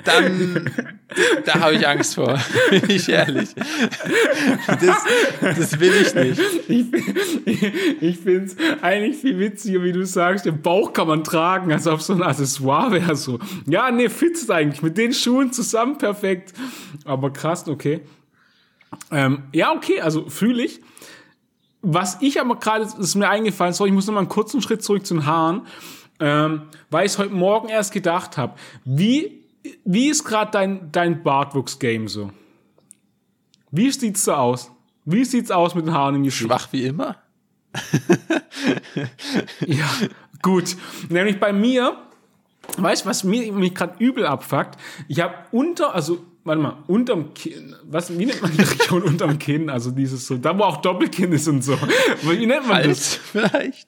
dann, da habe ich Angst vor, bin ich ehrlich. Das, das will ich nicht. Ich, ich finde es eigentlich viel witziger, wie du sagst, den Bauch kann man tragen, als ob so ein Accessoire wäre so. Ja, nee, fitzt eigentlich, mit den Schuhen zusammen perfekt. Aber krass, okay. Ähm, ja, okay, also fühle ich. Was ich aber gerade, ist mir eingefallen, sorry, ich muss noch mal einen kurzen Schritt zurück zu den Haaren, ähm, weil ich heute Morgen erst gedacht habe, wie, wie ist gerade dein, dein Bartwuchs-Game so? Wie sieht's so aus? Wie sieht's aus mit den Haaren im Gesicht? Schwach wie immer. ja, gut. Nämlich bei mir, weißt du, was mir, mich gerade übel abfuckt? Ich habe unter, also warte mal, unterm Kinn, was, wie nennt man die Region unterm Kinn? Also dieses so, da wo auch Doppelkinn ist und so. Wie nennt man Hals das? vielleicht?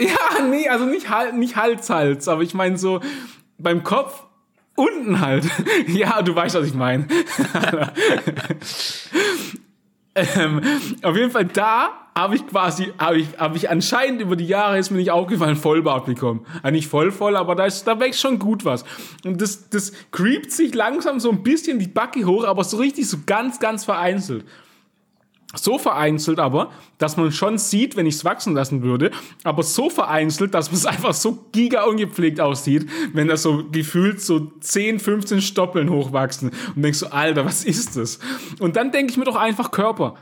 Ja, nee, also nicht, Hals, nicht Hals, Hals, aber ich meine so beim Kopf unten halt. ja, du weißt, was ich meine. ähm, auf jeden Fall da habe ich quasi, habe ich, habe ich anscheinend über die Jahre ist mir nicht aufgefallen, Vollbart bekommen. Also nicht voll voll, aber da ist, da wächst schon gut was. Und das, das creept sich langsam so ein bisschen die Backe hoch, aber so richtig so ganz, ganz vereinzelt. So vereinzelt aber, dass man schon sieht, wenn ich es wachsen lassen würde, aber so vereinzelt, dass es einfach so giga ungepflegt aussieht, wenn da so gefühlt so 10, 15 Stoppeln hochwachsen und denkst so, Alter, was ist das? Und dann denke ich mir doch einfach Körper.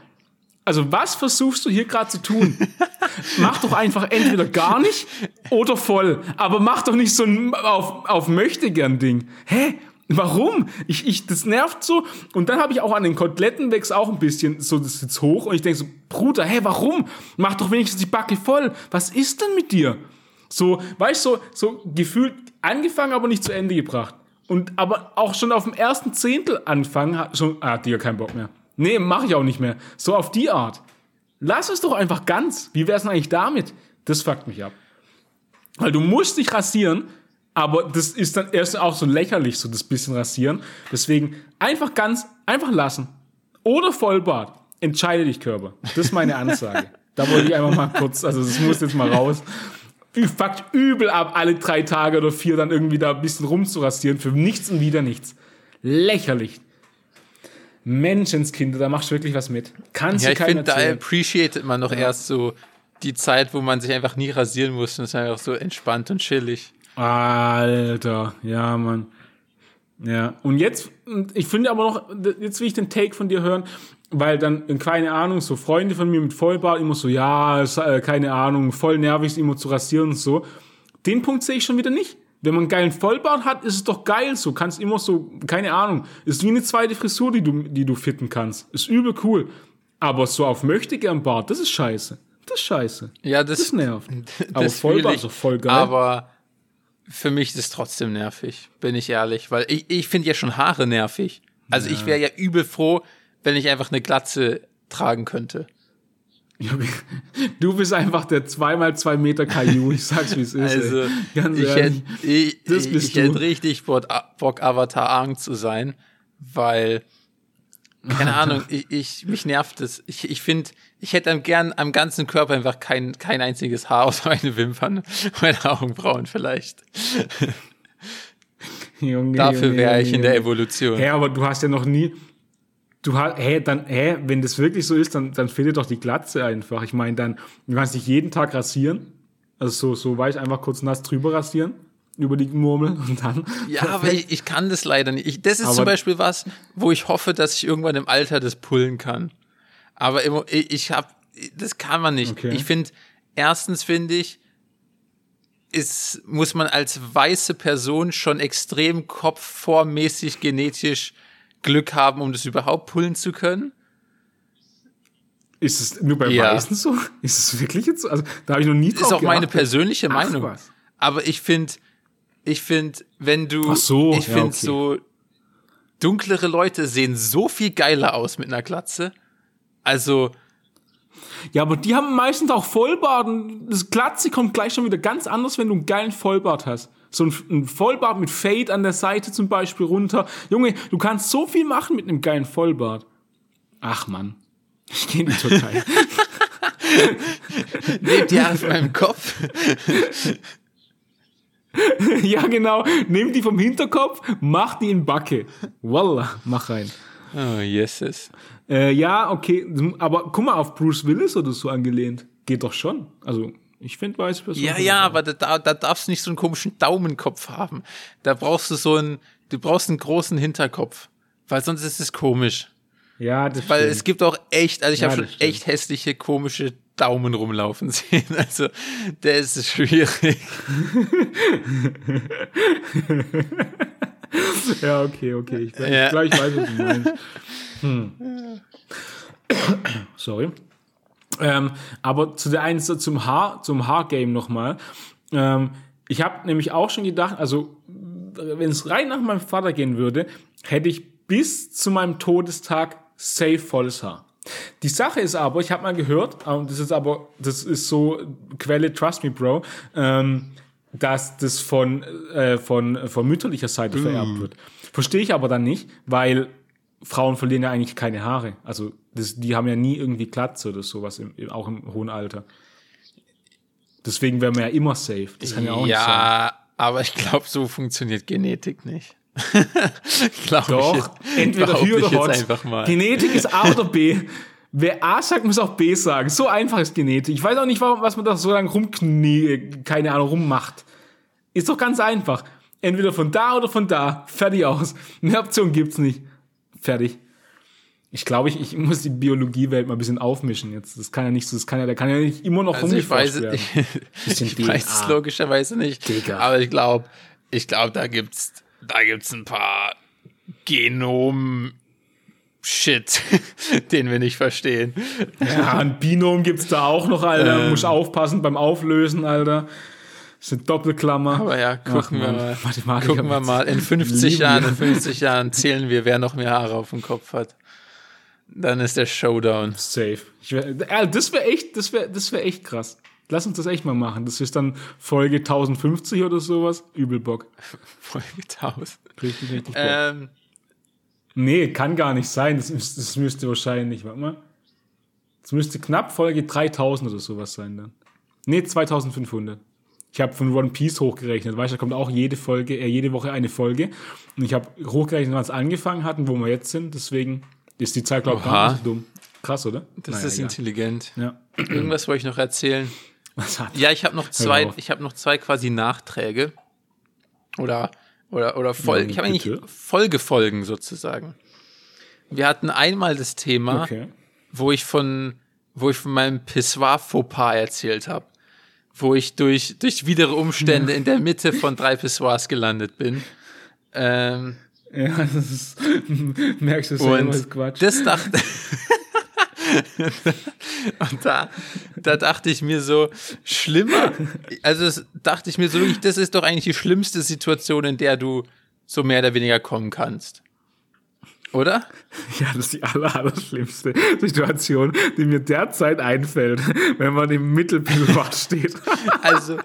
Also was versuchst du hier gerade zu tun? mach doch einfach entweder gar nicht oder voll. Aber mach doch nicht so ein auf, auf Möchtegern Ding. Hä? Warum? Ich, ich, das nervt so. Und dann habe ich auch an den Koteletten wächst auch ein bisschen so das jetzt hoch und ich denke so, Bruder, hä, warum? Mach doch wenigstens die Backe voll. Was ist denn mit dir? So, weißt du, so, so gefühlt angefangen, aber nicht zu Ende gebracht. Und aber auch schon auf dem ersten Zehntel anfangen, schon, ah, Digga, kein Bock mehr. Nee, mache ich auch nicht mehr. So auf die Art. Lass es doch einfach ganz. Wie wär's denn eigentlich damit? Das fuckt mich ab. Weil du musst dich rasieren, aber das ist dann erst auch so lächerlich, so das bisschen rasieren. Deswegen einfach ganz, einfach lassen. Oder Vollbart. Entscheide dich, Körper. Das ist meine Ansage. da wollte ich einfach mal kurz, also das muss jetzt mal raus. Fuckt übel ab, alle drei Tage oder vier dann irgendwie da ein bisschen rumzurasieren für nichts und wieder nichts. Lächerlich. Menschenskinder, da machst du wirklich was mit. Kannst ja, du ich finde, da appreciated man doch ja. erst so die Zeit, wo man sich einfach nie rasieren muss und es ist einfach so entspannt und chillig. Alter, ja, Mann. Ja, und jetzt, ich finde aber noch, jetzt will ich den Take von dir hören, weil dann, keine Ahnung, so Freunde von mir mit Vollbart immer so, ja, äh, keine Ahnung, voll nervig, immer zu rasieren und so. Den Punkt sehe ich schon wieder nicht. Wenn man einen geilen Vollbart hat, ist es doch geil so. Kannst immer so, keine Ahnung, ist wie eine zweite Frisur, die du, die du fitten kannst. Ist übel cool. Aber so auf möchte gern Bart, das ist scheiße. Das ist scheiße. Ja, das, das nervt. Das aber Vollbart ist doch voll geil. Aber für mich ist es trotzdem nervig, bin ich ehrlich. Weil ich, ich finde ja schon Haare nervig. Also ja. ich wäre ja übel froh, wenn ich einfach eine Glatze tragen könnte. Du bist einfach der zweimal zwei Meter Caillou, ich sag's wie es ist. Also, Ganz ich hätte ich, ich, ich hätt richtig Bock, Avatar Ang zu sein, weil, keine Ahnung, ich, ich, mich nervt es. Ich, ich finde, ich hätte am gern am ganzen Körper einfach kein, kein einziges Haar außer meine Wimpern, meine Augenbrauen vielleicht. Junge, Dafür wäre ich in der Evolution. Ja, aber du hast ja noch nie, du hast, hä, dann, hä, wenn das wirklich so ist, dann, dann fehlt dir doch die Glatze einfach. Ich meine, dann, du kannst dich jeden Tag rasieren. Also so, so weiß einfach kurz nass drüber rasieren über die Murmel und dann. Ja, aber ich, ich kann das leider nicht. Ich, das ist aber zum Beispiel was, wo ich hoffe, dass ich irgendwann im Alter das pullen kann. Aber immer, ich, ich habe, das kann man nicht. Okay. Ich finde, erstens finde ich, ist, muss man als weiße Person schon extrem kopfformmäßig genetisch Glück haben, um das überhaupt pullen zu können. Ist es nur bei ja. Weißen so? Ist es wirklich jetzt so? Also, da habe ich noch nie drauf Ist auch geachtet. meine persönliche Meinung. Ach, Aber ich finde, ich finde, wenn du, so, ich finde ja, okay. so, dunklere Leute sehen so viel geiler aus mit einer Glatze. Also, ja, aber die haben meistens auch Vollbart. Und das Glatze kommt gleich schon wieder ganz anders, wenn du einen geilen Vollbart hast. So ein, ein Vollbart mit Fade an der Seite zum Beispiel runter. Junge, du kannst so viel machen mit einem geilen Vollbart. Ach man. Ich gehe in die Türkei. Nehmt die auf meinem Kopf. ja, genau. Nimm die vom Hinterkopf, mach die in Backe. Wallah, mach rein. Oh, yeses. Äh, ja, okay. Aber guck mal, auf Bruce Willis oder so angelehnt. Geht doch schon. Also, ich finde, weiß Person. Ja, ja, aber da, da darfst du nicht so einen komischen Daumenkopf haben. Da brauchst du so einen, du brauchst einen großen Hinterkopf. Weil sonst ist es komisch. Ja, das Weil stimmt. es gibt auch echt, also ich Ja, habe schon echt hässliche, komische Daumen rumlaufen sehen. Also, der ist schwierig. Ja, okay, okay. Ich, Ja. ich, ich weiß, was du meinst. Hm. Sorry. Ähm, aber zu der einen zum Haar, zum Haargame nochmal. Ähm, ich habe nämlich auch schon gedacht, also wenn es rein nach meinem Vater gehen würde, hätte ich bis zu meinem Todestag safe volles Haar. Die Sache ist aber, ich habe mal gehört, ähm, das ist aber, das ist so Quelle, trust me, Bro, ähm, dass das von, äh, von, von mütterlicher Seite vererbt wird. Verstehe ich aber dann nicht, weil Frauen verlieren ja eigentlich keine Haare. Also das, die haben ja nie irgendwie Glatze oder sowas, im, im, auch im hohen Alter. Deswegen wären wir ja immer safe. Das kann ja auch nicht sein. Ja, aber ich glaube, so funktioniert Genetik nicht. glaube Doch, ich entweder behaupte Hü oder Hot. einfach mal. Genetik ist A oder B. Wer A sagt, muss auch B sagen. So einfach ist Genetik. Ich weiß auch nicht, warum, was man da so lange rumknie, keine Ahnung, rummacht. Ist doch ganz einfach. Entweder von da oder von da. Fertig aus. Mehr Option gibt's nicht. Fertig. Ich glaube, ich, ich muss die Biologiewelt mal ein bisschen aufmischen jetzt. Das kann ja nicht so, das kann ja, der kann ja nicht immer noch Also ich weiß, ich, werden. Bisschen ich weiß es logischerweise nicht. Digga. Aber ich glaube, ich glaube, da gibt's, da gibt's ein paar Genom Shit, den wir nicht verstehen. Ja, ein Binom gibt's da auch noch, Alter. Ähm. Muss aufpassen beim Auflösen, Alter. Das ist eine Doppelklammer. Aber ja, gucken Ach, wir mal. Gucken wir mal. In 50 Lieben. Jahren, in 50 Jahren zählen wir, wer noch mehr Haare auf dem Kopf hat. Dann ist der Showdown. Safe. Wär, äh, das wäre echt, das wäre, das wäre echt krass. Lass uns das echt mal machen. Das ist dann Folge 1050 oder sowas. Übel Bock. Folge 1000. Richtig, richtig Bock. Ähm, nee, kann gar nicht sein. Das, müsste- das müsste wahrscheinlich, warte mal. Das müsste knapp Folge 3000 oder sowas sein dann. Nee, 2500. Ich habe von One Piece hochgerechnet. Weißt du, da kommt auch jede Folge, äh, jede Woche eine Folge. Und ich habe hochgerechnet, wann es angefangen hat und wo wir jetzt sind. Deswegen ist die Zeit, glaube ich, gar nicht so dumm. Krass, oder? das Naja, ist egal. intelligent. Ja. Irgendwas wollte ich noch erzählen. Was hat Ja, ich habe noch zwei, ich habe noch zwei quasi Nachträge. Oder, oder, oder Folgen. Ich habe eigentlich. Folgefolgen sozusagen. Wir hatten einmal das Thema, Okay. wo ich von, wo ich von meinem Pissoir-Fauxpas erzählt habe. Wo ich durch, durch widere Umstände in der Mitte von drei Pissoirs gelandet bin. Ähm, Ja, das ist, merkst du selber, ist Quatsch. das dachte und da, da dachte ich mir so, schlimmer, also dachte ich mir so, wirklich, das ist doch eigentlich die schlimmste Situation, in der du so mehr oder weniger kommen kannst. Oder? Ja, das ist die aller, aller schlimmste Situation, die mir derzeit einfällt, wenn man im Mittelpilot steht. Also,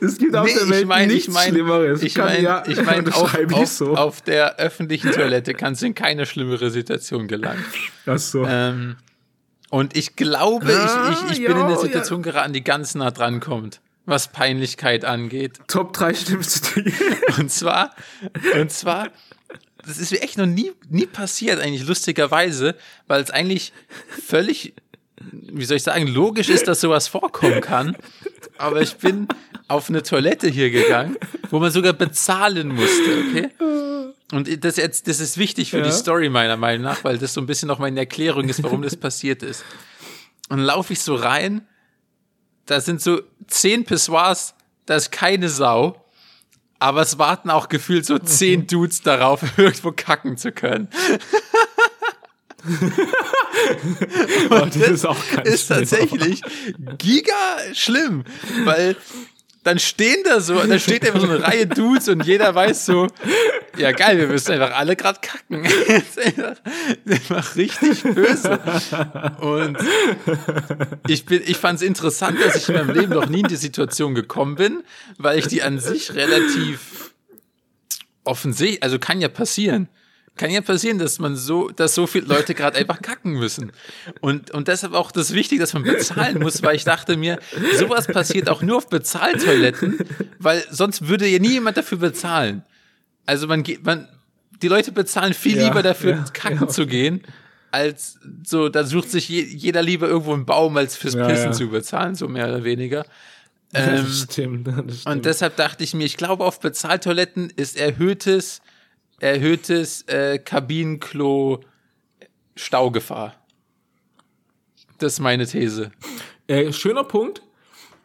Es gibt auf nee, der Welt ich meine, nichts ich meine, Schlimmeres. ich meine, ja, ich meine, auf, ich auf, so. auf der öffentlichen Toilette kannst du in keine schlimmere Situation gelangen. Ach so. Ähm, und ich glaube, Ah, ich, ich, ich bin in ja, der Situation geraten, die ganz nah dran kommt, was Peinlichkeit angeht. Top 3 schlimmste Dinge. Und zwar, und zwar, das ist mir echt noch nie, nie passiert, eigentlich lustigerweise, weil es eigentlich völlig, wie soll ich sagen, logisch ist, dass sowas vorkommen kann. Aber ich bin auf eine Toilette hier gegangen, wo man sogar bezahlen musste, okay? Und das jetzt, das ist wichtig für Ja. die Story meiner Meinung nach, weil das so ein bisschen noch meine Erklärung ist, warum das passiert ist. Und dann laufe ich so rein, da sind so zehn Pissoirs, da ist keine Sau. Aber es warten auch gefühlt so zehn Dudes darauf, irgendwo kacken zu können. Oh, das ist auch Ist tatsächlich giga schlimm, weil dann stehen da so, da steht einfach so eine Reihe Dudes und jeder weiß so, ja geil, wir müssen einfach alle gerade kacken. Das ist einfach richtig böse. Und ich bin, ich fand es interessant, dass ich in meinem Leben noch nie in die Situation gekommen bin, weil ich die an sich relativ offensichtlich, also kann ja passieren. Kann ja passieren, dass man so, dass so viele Leute gerade einfach kacken müssen. Und, und deshalb auch das wichtig, dass man bezahlen muss, weil ich dachte mir, sowas passiert auch nur auf Bezahltoiletten, weil sonst würde ja nie jemand dafür bezahlen. Also man geht, man, die Leute bezahlen viel Ja, lieber dafür, ja, kacken ja. zu gehen, als so, da sucht sich je, jeder lieber irgendwo einen Baum, als fürs Pissen zu bezahlen, so mehr oder weniger. Ähm, das stimmt. Das stimmt. und deshalb dachte ich mir, ich glaube, auf Bezahltoiletten ist erhöhtes, erhöhtes äh, Kabinenklo Staugefahr. Das ist meine These. Äh, schöner Punkt.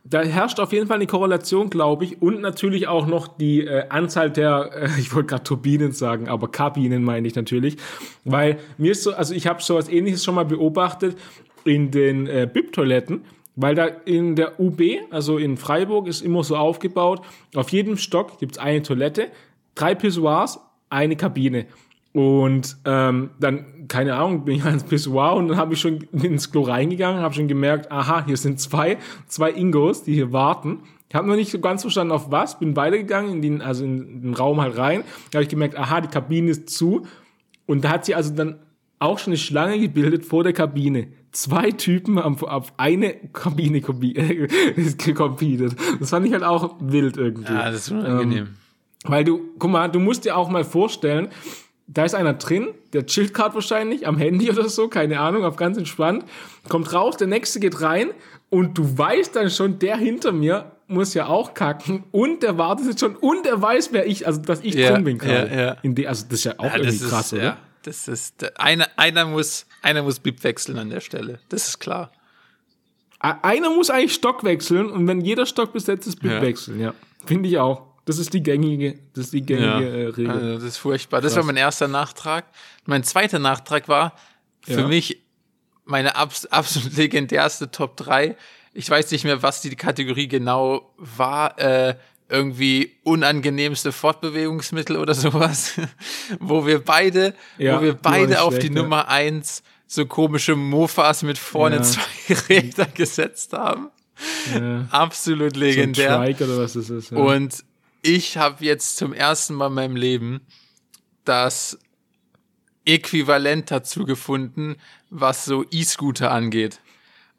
Da herrscht auf jeden Fall eine Korrelation, glaube ich, und natürlich auch noch die äh, Anzahl der, äh, ich wollte gerade Turbinen sagen, aber Kabinen meine ich natürlich, weil mir ist so, also ich habe sowas Ähnliches schon mal beobachtet in den äh, BIP-Toiletten, weil da in der UB, also in Freiburg, ist immer so aufgebaut, auf jedem Stock gibt's eine Toilette, drei Pissoirs, eine Kabine. Und ähm, dann, keine Ahnung, bin ich ans Pissoir und dann habe ich schon ins Klo reingegangen, habe schon gemerkt, aha, hier sind zwei, zwei Ingos, die hier warten. Ich habe noch nicht so ganz verstanden, auf was, bin weitergegangen, in den, also in den Raum halt rein. Da habe ich gemerkt, aha, die Kabine ist zu. Und da hat sie also dann auch schon eine Schlange gebildet vor der Kabine. Zwei Typen haben auf eine Kabine competed. Das fand ich halt auch wild irgendwie. Ja, das ist unangenehm. Weil du, guck mal, du musst dir auch mal vorstellen, da ist einer drin, der chillt gerade wahrscheinlich am Handy oder so, keine Ahnung, auf ganz entspannt, kommt raus, der nächste geht rein und du weißt dann schon, der hinter mir muss ja auch kacken und der wartet jetzt schon und er weiß, wer ich, also dass ich Ja, drin bin gerade. ja, de, also das ist ja auch Ja, irgendwie das krass, ist, oder? ja, das ist, einer, einer muss, einer muss Bip wechseln an der Stelle. Das ist klar. Einer muss eigentlich Stock wechseln und wenn jeder Stock besetzt ist, Bip Ja. wechseln, ja. Finde ich auch. Das ist die gängige, das ist die gängige Ja, äh, Regel. also das ist furchtbar. Das Krass. war mein erster Nachtrag. Mein zweiter Nachtrag war für Ja. mich meine abs absolut legendärste Top 3. Ich weiß nicht mehr, was die Kategorie genau war. Äh, irgendwie unangenehmste Fortbewegungsmittel oder sowas, wo wir beide, Ja, wo wir beide auf schlecht, die. Nummer eins so komische Mofas mit vorne zwei Räder gesetzt haben. ja. Absolut So ein legendär. Trike oder was das ist. Ja. Und ich habe jetzt zum ersten Mal in meinem Leben das Äquivalent dazu gefunden, was so E-Scooter angeht.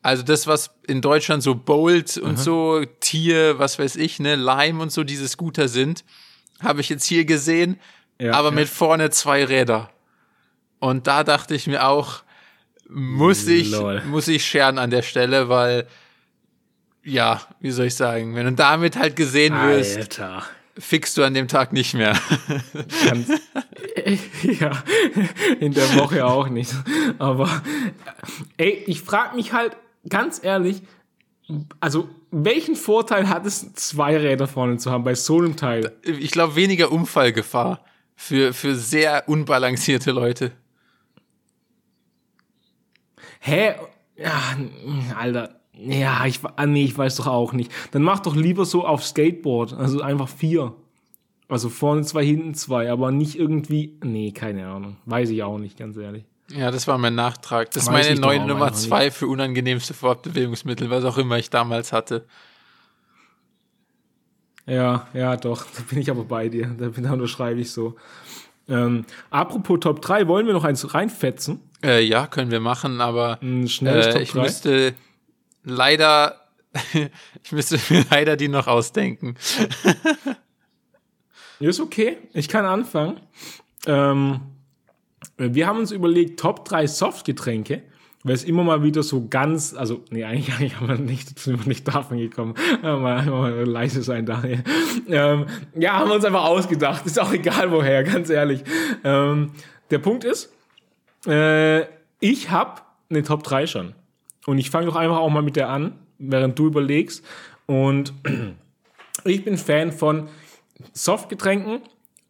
Also das, was in Deutschland so Bolt und so Tier, was weiß ich, ne, Lime und so diese Scooter sind, habe ich jetzt hier gesehen, Ja, aber ja. mit vorne zwei Räder. Und da dachte ich mir auch, muss ich, Lol. muss ich scheren an der Stelle, weil, ja, wie soll ich sagen, wenn du damit halt gesehen wirst, Alter. fixst du an dem Tag nicht mehr. Ganz, ja, in der Woche auch nicht. Aber, ey, ich frage mich halt ganz ehrlich, also, welchen Vorteil hat es, zwei Räder vorne zu haben bei so einem Teil? Ich glaube, weniger Unfallgefahr für, für sehr unbalancierte Leute. Hä? Ja, Alter. Ja, ich, ah, nee, ich weiß doch auch nicht. Dann mach doch lieber so auf Skateboard. Also einfach vier. Also vorne zwei, hinten zwei, aber nicht irgendwie. Nee, keine Ahnung. Weiß ich auch nicht, ganz ehrlich. Ja, das war mein Nachtrag. Das ist meine neue Nummer zwei für unangenehmste Fortbewegungsmittel, was auch immer ich damals hatte. Ja, ja, doch. Da bin ich aber bei dir. Da, bin- da unterschreibe ich so. Ähm, apropos Top 3, wollen wir noch eins reinfetzen? Äh, ja, können wir machen, aber Ein schnelles äh, ich 3. müsste leider, ich müsste mir leider die noch ausdenken. Ist okay. Ich kann anfangen. Ähm, wir haben uns überlegt, Top 3 Softgetränke, weil es immer mal wieder so ganz, also, nee, eigentlich, eigentlich haben wir nicht, sind wir nicht davon gekommen. Ja, mal, mal leise sein, Daniel. Ähm, ja, haben wir uns einfach ausgedacht. Ist auch egal woher, ganz ehrlich. Ähm, der Punkt ist, äh, ich habe eine Top 3 schon. Und ich fange doch einfach auch mal mit der an, während du überlegst. Und ich bin Fan von Softgetränken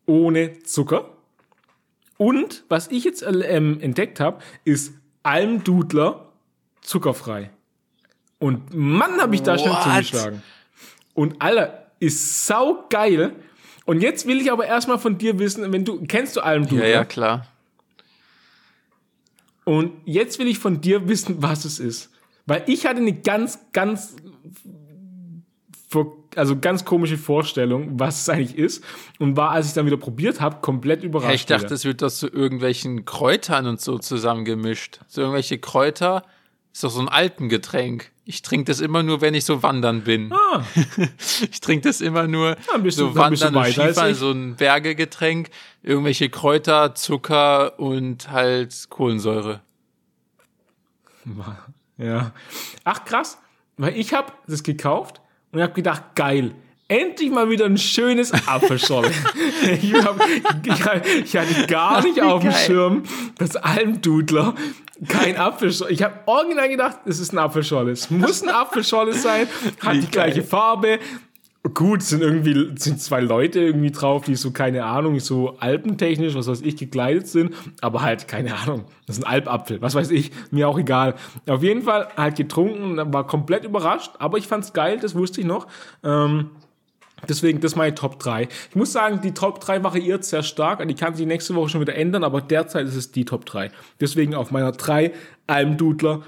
ohne Zucker. Und was ich jetzt ähm, entdeckt habe, ist Almdudler zuckerfrei. Und Mann, habe ich da schnell What? zugeschlagen. Und Alter, ist sau geil. Und jetzt will ich aber erstmal von dir wissen, wenn du, kennst du Ja, Almdudler? ja, klar. Und jetzt will ich von dir wissen, was es ist. Weil ich hatte eine ganz, ganz also ganz komische Vorstellung, was es eigentlich ist. Und war, als ich dann wieder probiert habe, komplett überrascht. Ich dachte, es wird das zu irgendwelchen Kräutern und so zusammengemischt. So irgendwelche Kräuter. Ist doch so ein Alpengetränk. Ich trinke das immer nur, wenn ich so wandern bin. Ah, Ich trinke das immer nur bist du- so wandern und Skifahren, so ein Bergegetränk, irgendwelche Kräuter, Zucker und halt Kohlensäure. ja. Ach krass, weil ich habe das gekauft und habe gedacht, geil. Endlich mal wieder ein schönes Apfelscholle. ich, hab, ich, ich hatte gar nicht auf dem. Schirm, dass Almdudler kein Apfelscholle. Ich habe original gedacht, es ist ein Apfelscholle. Es muss ein Apfelscholle sein, hat Wie die gleiche geil. Farbe. Gut, sind irgendwie sind zwei Leute irgendwie drauf, die so keine Ahnung, so alpentechnisch, was weiß ich, gekleidet sind, aber halt keine Ahnung. Das ist ein Alpapfel, was weiß ich, mir auch egal. Auf jeden Fall halt getrunken, war komplett überrascht, aber ich fand's geil, das wusste ich noch. Ähm, Deswegen, das ist meine Top 3. Ich muss sagen, die Top 3 variiert sehr stark und die kann sich nächste Woche schon wieder ändern, aber derzeit ist es die Top 3. Deswegen auf meiner 3 Almdudler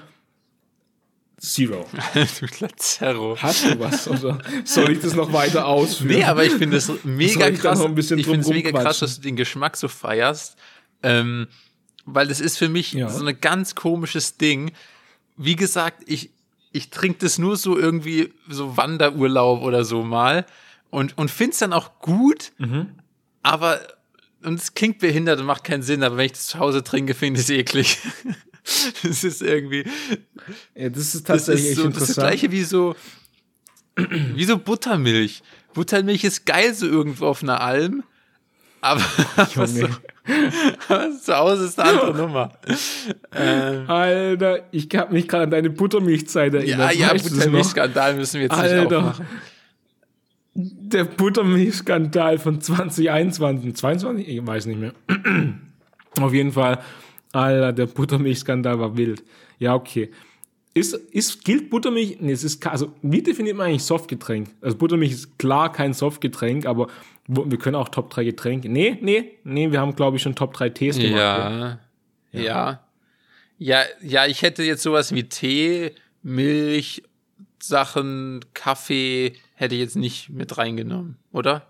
Zero. du Lazero. Hast du was? Oder soll ich das noch weiter ausführen? Nee, aber ich finde es mega ich krass. noch ein bisschen ich finde es mega krass, dass du den Geschmack so feierst. Ähm, weil das ist für mich Ja. so ein ganz komisches Ding. Wie gesagt, ich, ich trinke das nur so irgendwie so Wanderurlaub oder so mal und, und finde es dann auch gut, Mhm. aber und es klingt behindert und macht keinen Sinn, aber wenn ich das zu Hause trinke, finde ich es eklig. das ist irgendwie, Ja, das ist das tatsächlich ist echt so das, ist das interessant. gleiche wie so, wie so Buttermilch. Buttermilch ist geil so irgendwo auf einer Alm, aber, aber so, Junge. zu Hause ist eine andere Nummer. Ähm, Alter, ich habe mich gerade an deine Buttermilchzeit erinnert. ja, ja, das? Buttermilchskandal müssen wir jetzt nicht Alter. aufmachen. Der Buttermilchskandal von 2021, 22? Ich weiß nicht mehr. Auf jeden Fall, Alter, der Buttermilchskandal war wild. Ja, okay. Ist, ist, gilt Buttermilch, nee, es ist, also, wie definiert man eigentlich Softgetränk? Also, Buttermilch ist klar kein Softgetränk, aber wir können auch Top 3 Getränke. Nee, nee, nee, wir haben, glaube ich, schon Top 3 Tees gemacht. Ja, ja. Ja, ja, ich hätte jetzt sowas wie Tee, Milch, Sachen, Kaffee, hätte ich jetzt nicht mit reingenommen, oder?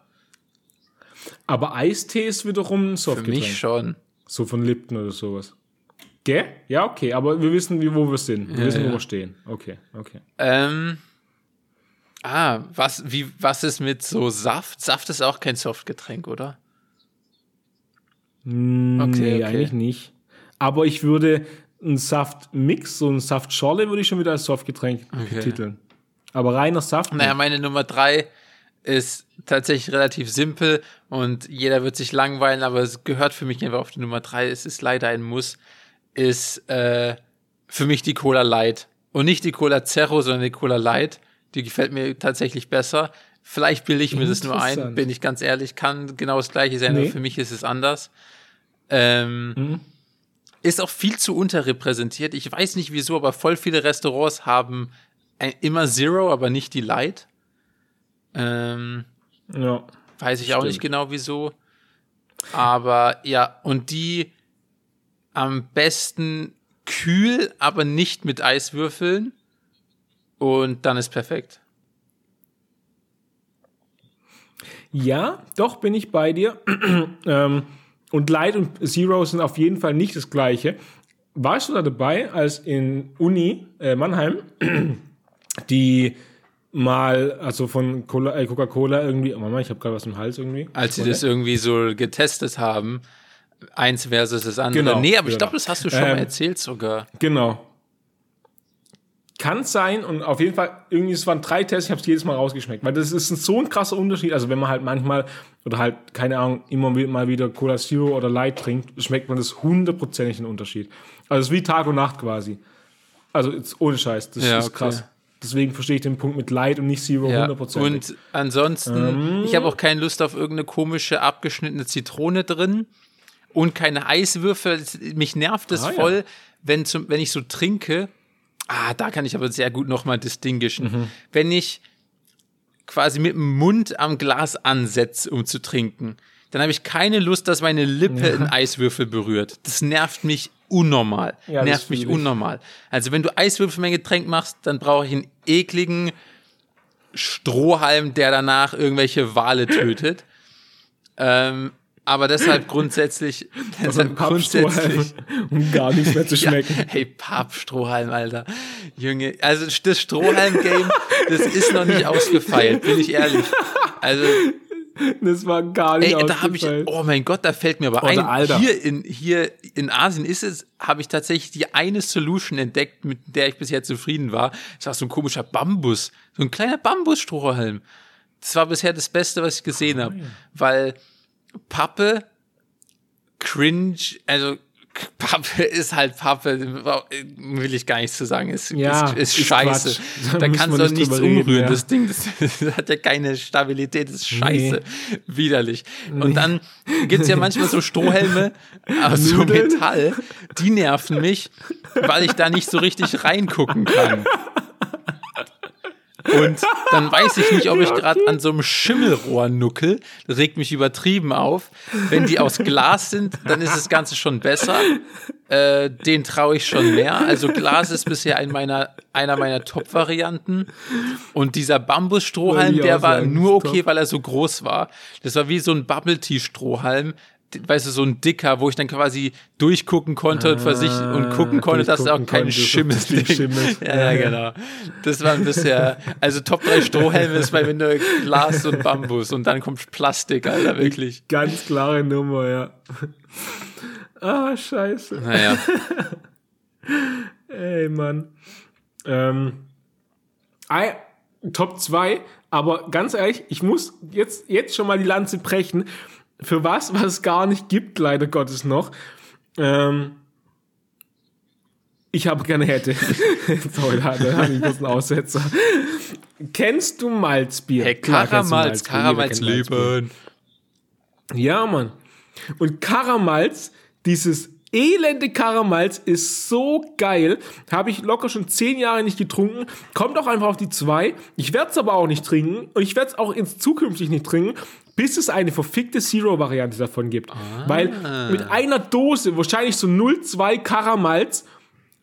Aber Eistee ist wiederum ein Für Softgetränk. mich schon. So von Lipton oder sowas. Gell? Ja, okay, aber wir wissen, wo wir sind. Wir Ja, wissen, wo ja. wir stehen. Okay, okay. Ähm, ah, was, wie, was ist mit so Saft? Saft ist auch kein Softgetränk, oder? Okay, nee, okay. eigentlich nicht. Aber ich würde einen Saftmix, so einen Saftschorle würde ich schon wieder als Softgetränk betiteln. Aber reiner Saft. Naja, meine Nummer drei ist tatsächlich relativ simpel und jeder wird sich langweilen, aber es gehört für mich einfach auf die Nummer drei. Es ist leider ein Muss. Ist äh, für mich die Cola Light. Und nicht die Cola Zero, sondern die Cola Light. Die gefällt mir tatsächlich besser. Vielleicht bilde ich mir das nur ein, bin ich ganz ehrlich, kann genau das gleiche sein, Nee. aber für mich ist es anders. Ähm, Mhm. Ist auch viel zu unterrepräsentiert. Ich weiß nicht wieso, aber voll viele Restaurants haben immer Zero, aber nicht die Light. Ähm, ja. weiß ich auch Stimmt. nicht genau wieso. Aber ja, und die am besten kühl, aber nicht mit Eiswürfeln. Und dann ist perfekt. Ja, doch bin ich bei dir. ähm, und Light und Zero sind auf jeden Fall nicht das gleiche. Warst du da dabei, als in Uni äh, Mannheim die mal, also von äh, Coca-Cola irgendwie, oh Mama, ich habe gerade was im Hals irgendwie. Als sie das irgendwie so getestet haben. Eins versus das andere. Genau, nee, aber ich genau. glaube, das hast du schon mal Ähm, erzählt sogar. Genau. Kann sein und auf jeden Fall, irgendwie, es waren drei Tests, ich habe es jedes Mal rausgeschmeckt, weil das ist ein, so ein krasser Unterschied. Also wenn man halt manchmal oder halt, keine Ahnung, immer mal wieder Cola Zero oder Light trinkt, schmeckt man das hundertprozentig einen Unterschied. Also es ist wie Tag und Nacht quasi. Also ohne Scheiß, das Ja, ist okay. krass. Deswegen verstehe ich den Punkt mit Light und nicht Zero Ja. hundertprozentig. Und ansonsten, ich habe auch keine Lust auf irgendeine komische abgeschnittene Zitrone drin und keine Eiswürfel. Mich nervt es Ah, ja. voll, wenn, zum, wenn ich so trinke. Ah, da kann ich aber sehr gut nochmal distinguishen. Mhm. Wenn ich quasi mit dem Mund am Glas ansetze, um zu trinken, dann habe ich keine Lust, dass meine Lippe einen Eiswürfel berührt. Das nervt mich unnormal. Ja, nervt mich unnormal. Also wenn du Eiswürfel in mein Getränk machst, dann brauche ich einen ekligen, Strohhalm, der danach irgendwelche Wale tötet. ähm, aber deshalb grundsätzlich, deshalb grundsätzlich um gar nichts mehr zu schmecken. Ja, hey, Pappstrohhalm, Alter. Junge, also das Strohhalm-Game, das ist noch nicht ausgefeilt, bin ich ehrlich. Also, das war gar nicht ey, da habe ich, oh mein Gott, da fällt mir aber Oder ein, Alter. hier in, hier in Asien ist es, habe ich tatsächlich die eine Solution entdeckt, mit der ich bisher zufrieden war. Das war so ein komischer Bambus, so ein kleiner Bambusstrohhalm. Das war bisher das Beste, was ich gesehen habe, weil Pappe, cringe, also Pappe ist halt Pappe, will ich gar nicht zu sagen, ist, Ja, ist, ist scheiße. Da Da kannst du nicht nichts reden, umrühren, ja. das Ding, das, das hat ja keine Stabilität, das ist scheiße, widerlich. Und Nee. dann gibt's ja manchmal so Strohhelme aus so. Metall, die nerven mich, weil ich da nicht so richtig reingucken kann. Und dann weiß ich nicht, ob ich gerade an so einem Schimmelrohr nuckel. Das regt mich übertrieben auf. Wenn die aus Glas sind, dann ist das Ganze schon besser. Äh, den traue ich schon mehr. Also Glas ist bisher ein meiner, einer meiner Top-Varianten. Und dieser Bambusstrohhalm, der war nur okay, weil er so groß war. Das war wie so ein Bubble-Tea-Strohhalm. Weißt du, so ein dicker, wo ich dann quasi durchgucken konnte und versichern und gucken konnte, dass da auch Ah, kein Schimmel schimmelt. Ja, ja, genau. Das war ein bisschen, also Top 3 Strohhelme ist bei mir nur Glas und Bambus und dann kommt Plastik, Alter, wirklich. Ganz klare Nummer, ja. ah, scheiße. Naja, Ey, Mann. Ähm, ei- Top 2, aber ganz ehrlich, ich muss jetzt, jetzt schon mal die Lanze brechen. Für was, was es gar nicht gibt, leider Gottes noch. Ähm, ich habe gerne hätte. Sorry, da da hatte ich kurz einen Aussetzer. Kennst du Malzbier? hey, kennt Malzbier. leben. Ja, Mann. Und Karamals, dieses elende Karamals ist so geil. Habe ich locker schon zehn Jahre nicht getrunken. Kommt auch einfach auf die zwei. Ich werde es aber auch nicht trinken. Und ich werde es auch ins zukünftig nicht trinken, bis es eine verfickte Zero-Variante davon gibt. Weil mit einer Dose, wahrscheinlich so 0,2 Karamals,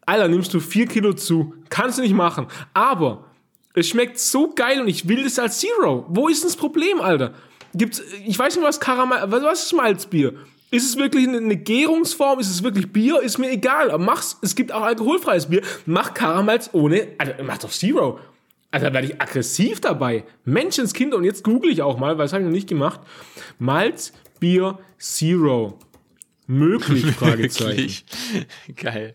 Alter, nimmst du vier Kilo zu. Kannst du nicht machen. Aber es schmeckt so geil und ich will es als Zero. Wo ist denn das Problem, Alter? Gibt's, ich weiß nicht, was Karamell, was was ist Malzbier? Ist es wirklich eine, Gärungsform? Ist es wirklich Bier? Ist mir egal. Aber mach's, es gibt auch alkoholfreies Bier. Mach Karamals ohne, also mach doch Zero. Also da werde ich aggressiv dabei. Menschenskind, und jetzt google ich auch mal, weil das habe ich noch nicht gemacht. Malz, Bier, Zero. Möglich, Fragezeichen. Geil.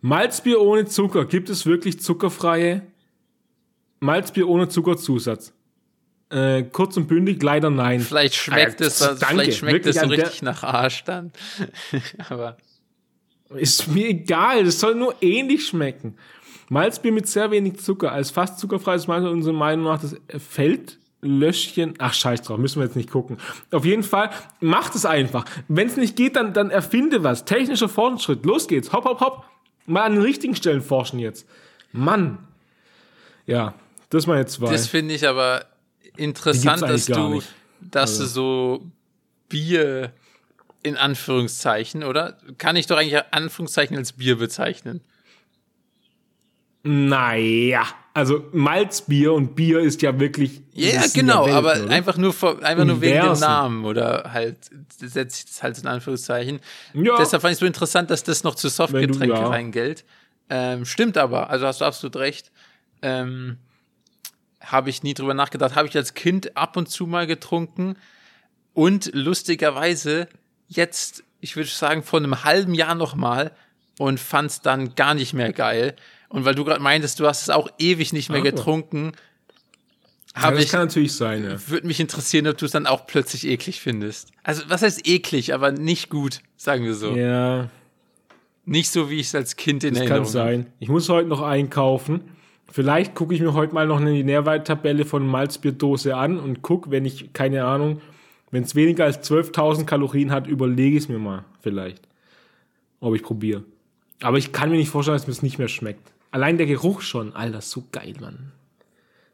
Malzbier ohne Zucker. Gibt es wirklich zuckerfreie Malzbier ohne Zuckerzusatz? Äh, kurz und bündig, leider nein. Vielleicht schmeckt Ah, es, also danke. vielleicht schmeckt Wirklich es so richtig nach Arsch dann. Aber Ist mir egal, das soll nur ähnlich schmecken. Malzbier mit sehr wenig Zucker, als fast zuckerfreies Malz unserer Meinung nach das Feldlöschchen. Ach, scheiß drauf, müssen wir jetzt nicht gucken. Auf jeden Fall, macht es einfach. Wenn es nicht geht, dann, dann erfinde was. Technischer Fortschritt, los geht's. Hopp, hopp, hopp. Mal an den richtigen Stellen forschen jetzt. Mann. Ja, das mal jetzt zwei. das finde ich aber interessant, dass du, nicht. dass du so Bier in Anführungszeichen, oder? Kann ich doch eigentlich Anführungszeichen als Bier bezeichnen. Naja, also Malzbier und Bier ist ja wirklich. Ja, genau, Welten, aber oder? einfach nur, vor, einfach nur wegen dem. Namen oder halt, setze ich das halt in Anführungszeichen. Ja. Deshalb fand ich es so interessant, dass das noch zu Softgetränke ja. reingilt. Ähm, stimmt aber, also hast du absolut recht. Ähm, habe ich nie drüber nachgedacht. Habe ich als Kind ab und zu mal getrunken. Und lustigerweise jetzt, ich würde sagen, vor einem halben Jahr noch mal und fand es dann gar nicht mehr geil. Und weil du gerade meintest, du hast es auch ewig nicht mehr Aber. getrunken, ja, das ich kann natürlich sein, ja. würde mich interessieren, ob du es dann auch plötzlich eklig findest. Also, was heißt eklig, aber nicht gut, sagen wir so. Ja, Nicht so, wie ich es als Kind in das Erinnerung kann sein. Ich muss heute noch einkaufen. Vielleicht gucke ich mir heute mal noch eine Nährwerttabelle von Malzbierdose an und gucke, wenn ich, keine Ahnung, wenn es weniger als 12.000 Kalorien hat, überlege ich es mir mal vielleicht, ob ich probiere. Aber ich kann mir nicht vorstellen, dass mir es nicht mehr schmeckt. Allein der Geruch schon, Alter, so geil, Mann.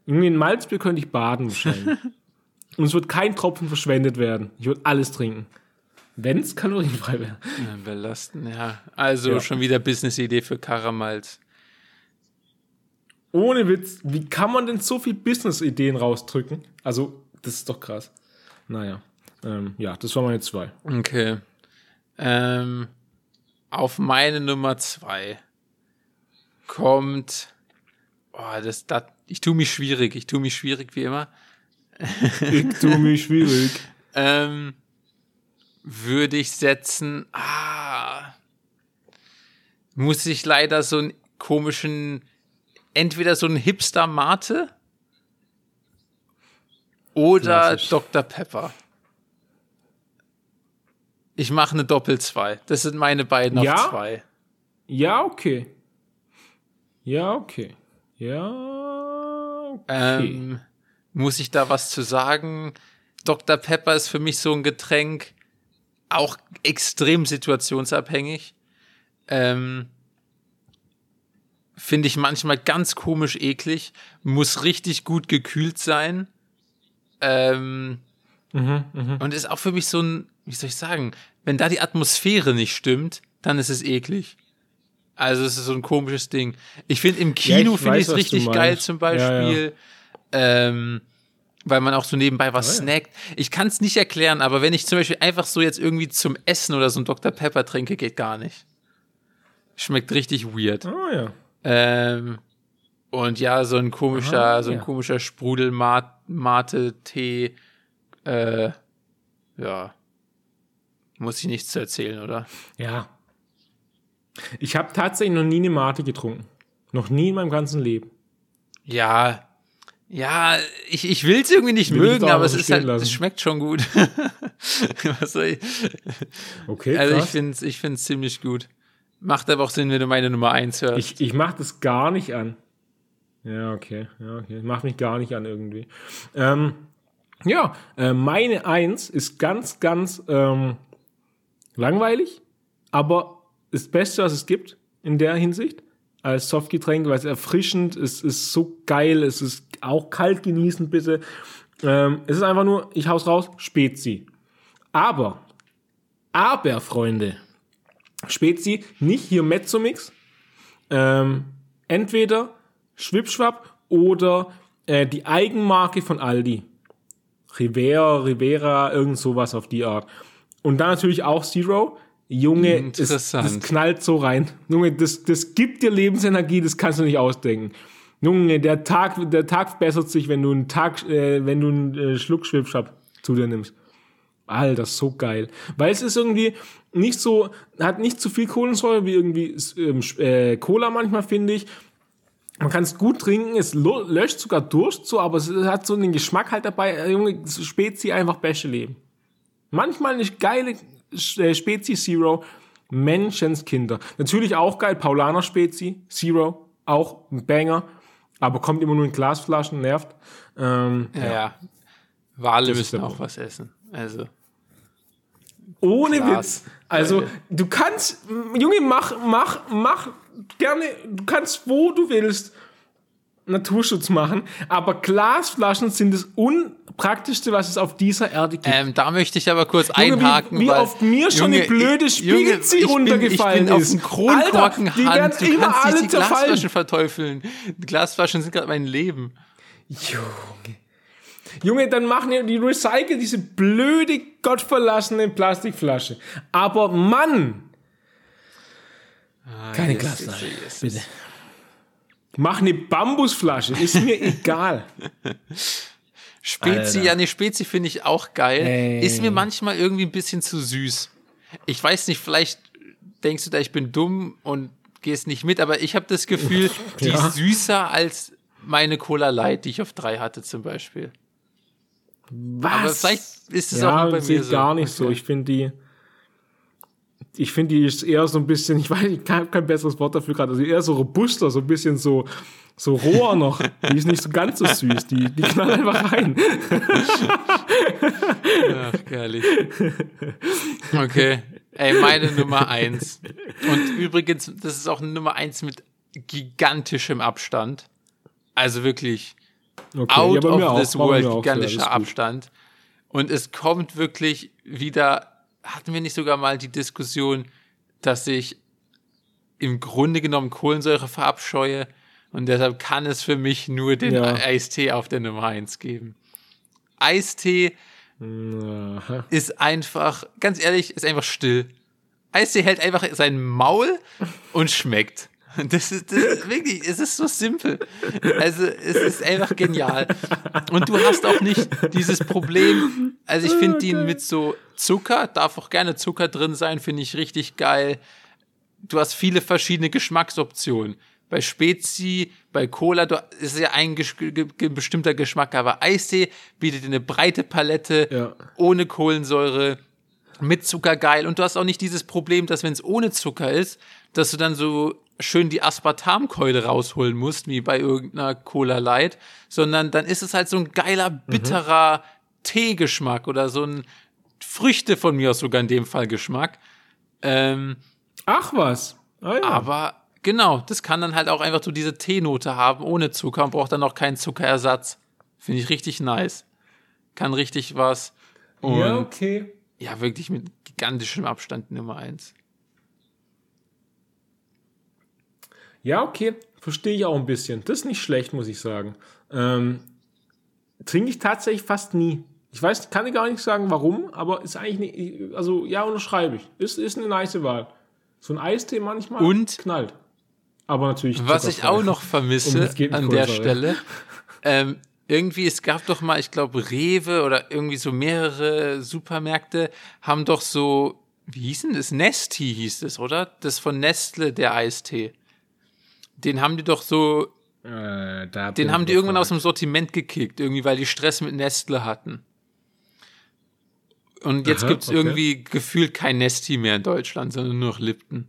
Irgendwie in Malzbier könnte ich baden wahrscheinlich. und es wird kein Tropfen verschwendet werden. Ich würde alles trinken. Wenn es kalorienfrei wäre. Ja, belasten, ja. Also Ja. schon wieder Business-Idee für Karamals. Ohne Witz, wie kann man denn so viel Business-Ideen rausdrücken? Also, das ist doch krass. Naja, ähm, ja, das war meine zwei. Okay. Ähm, auf meine Nummer zwei kommt. Oh, das, das, ich tue mich schwierig. Ich tue mich schwierig wie immer. Ich tue mich schwierig. ähm, würde ich setzen. Ah, muss ich leider so einen komischen, entweder so einen Hipster Mate oder Klassisch. Dr. Pepper. Ich mache eine Doppel zwei. Das sind meine beiden Ja? auf zwei. Ja, okay. Ja, okay. Ja, okay. Ähm, muss ich da was zu sagen? Dr. Pepper ist für mich so ein Getränk, auch extrem situationsabhängig. Ähm, Finde ich manchmal ganz komisch eklig. Muss richtig gut gekühlt sein. Ähm, Und ist auch für mich so ein, wie soll ich sagen, wenn da die Atmosphäre nicht stimmt, dann ist es eklig. Also es ist so ein komisches Ding. Ich finde im Kino ich finde ich es richtig geil zum Ja, ja. Beispiel. Ähm, weil man auch so nebenbei was ja. snackt. Ich kann es nicht erklären, aber wenn ich zum Beispiel einfach so jetzt irgendwie zum Essen oder so ein Dr. Pepper trinke, geht gar nicht. Schmeckt richtig weird. Ah, ja. Ähm, und ja, so ein komischer, Aha, so ein ja. komischer Sprudel-Mate-Tee, äh, ja, muss ich nichts zu erzählen, oder? Ja. Ich habe tatsächlich noch nie eine Mate getrunken. Noch nie in meinem ganzen Leben. Ja, ja, ich, ich will es irgendwie nicht Will ich mögen, aber es ist halt, lassen. es schmeckt schon gut. Ich? Okay, Also ich krass. finde es ich find's ziemlich gut. Macht aber auch Sinn, wenn du meine Nummer eins hörst. Ich, ich mache das gar nicht an. Ja, okay. Ja, okay. Macht mich gar nicht an irgendwie. Ähm, ja, äh, meine Eins ist ganz, ganz ähm, langweilig, aber das Beste, was es gibt in der Hinsicht. Als Softgetränk, weil es erfrischend ist, ist so geil, es ist auch kalt genießen, bitte. Ähm, es ist einfach nur, ich hau's raus, Spezi. Aber, aber, Freunde, Spezi, nicht hier Mezzomix, ähm, entweder Schwipschwapp oder äh, die Eigenmarke von Aldi. Rivera, Rivera, irgend sowas auf die Art. Und dann natürlich auch Zero. Junge, es, Interessant. das knallt so rein. Junge, das, das gibt dir Lebensenergie, das kannst du nicht ausdenken. Junge, der Tag, der Tag verbessert sich, wenn du einen Tag, äh, wenn du einen äh, Schluck Schwipschwapp zu dir nimmst. Alter, so geil. Weil es ist irgendwie nicht so, hat nicht so viel Kohlensäure wie irgendwie ähm, äh, Cola manchmal, finde ich. Man kann es gut trinken, es löscht sogar Durst so, aber es hat so einen Geschmack halt dabei. Äh, Junge, Spezi einfach beste Leben. Manchmal eine geile Spezi Zero. Menschenskinder. Natürlich auch geil, Paulaner Spezi, Zero, auch ein Banger, aber kommt immer nur in Glasflaschen, nervt. Ähm, ja, ja. Wale Das müssen auch was essen. Also, Ohne Glas. Witz. Also, Leute. du kannst, Junge, mach, mach, mach gerne, du kannst, wo du willst, Naturschutz machen, aber Glasflaschen sind das unpraktischste, was es auf dieser Erde gibt. ähm, da möchte ich aber kurz Junge, einhaken, wie, wie weil, oft mir schon Junge, eine blöde ich- Junge, Spiegelzi ich bin- runtergefallen ich bin ist. auf Kronkorken Alter, die werden. Du immer kannst alle nicht die zerfallen. Glasflaschen verteufeln. Die Glasflaschen sind gerade mein Leben. Junge. Junge, dann machen die, die recyceln diese blöde, gottverlassene Plastikflasche. Aber Mann, Keine yes, Glasflasche, bitte. Mach eine Bambusflasche, ist mir egal. Spezi, Alter. ja, nee, Spezi finde ich auch geil. Ey. Ist mir manchmal irgendwie ein bisschen zu süß. Ich weiß nicht, vielleicht denkst du da, ich bin dumm und gehst nicht mit, aber ich habe das Gefühl, die Ja. ist süßer als meine Cola Light, die ich auf drei hatte zum Beispiel. Was? Aber vielleicht ist es ja, auch bei mir so. gar nicht so. Okay. Ich finde die, ich finde die ist eher so ein bisschen, ich weiß, ich habe kein besseres Wort dafür gerade, also eher so robuster, so ein bisschen so, so roher noch. Die ist nicht so ganz so süß. Die, die knallt einfach rein. Ach, herrlich. Okay. Ey, meine Nummer eins. Und übrigens, das ist auch eine Nummer eins mit gigantischem Abstand. Also wirklich Okay, out ja, of auch, this world, ja, gigantischer. Abstand. Und es kommt wirklich wieder, hatten wir nicht sogar mal die Diskussion, dass ich im Grunde genommen Kohlensäure verabscheue Und deshalb kann es für mich nur den Ja. Eistee auf der Nummer 1 geben. Eistee Aha. ist einfach, ganz ehrlich, ist einfach still. Eistee hält einfach sein Maul und schmeckt. Das ist, das ist wirklich, es ist so simpel. Also, es ist einfach genial. Und du hast auch nicht dieses Problem. Also, ich finde den mit so Zucker, darf auch gerne Zucker drin sein, finde ich richtig geil. Du hast viele verschiedene Geschmacksoptionen. Bei Spezi, bei Cola, du, ist ja ein gesch ge bestimmter Geschmack, aber Eistee bietet dir eine breite Palette, Ja. ohne Kohlensäure, mit Zucker geil. Und du hast auch nicht dieses Problem, dass wenn es ohne Zucker ist, dass du dann so schön die Aspartamkeule rausholen musst, wie bei irgendeiner Cola Light, sondern dann ist es halt so ein geiler, bitterer Teegeschmack oder so ein Früchte von mir aus sogar in dem Fall Geschmack. Ähm, Ach was. Ah, ja. aber genau, das kann dann halt auch einfach so diese Teenote haben, ohne Zucker und braucht dann auch keinen Zuckerersatz. Finde ich richtig nice. Kann richtig was. Und ja, ja, okay. wirklich mit gigantischem Abstand Nummer eins. Ja, okay. Verstehe ich auch ein bisschen. Das ist nicht schlecht, muss ich sagen. Ähm, trinke ich tatsächlich fast nie. Ich weiß, kann ich gar nicht sagen, warum, aber ist eigentlich nicht, also ja, unterschreibe ich. Ist, ist eine nice Wahl. So ein Eistee manchmal Und? knallt. Aber natürlich. Was ich auch noch vermisse an der. Stelle, ähm, irgendwie, es gab doch mal, ich glaube, Rewe oder irgendwie so mehrere Supermärkte haben doch so, wie hieß denn das? Nesti hieß es, oder? Das von Nestle, der Eistee. Den haben die doch so, Äh, den haben die irgendwann aus dem Sortiment gekickt, irgendwie, weil die Stress mit Nestle hatten. Und jetzt Aha, gibt's okay. irgendwie gefühlt kein Nesti mehr in Deutschland, sondern nur noch Lipton.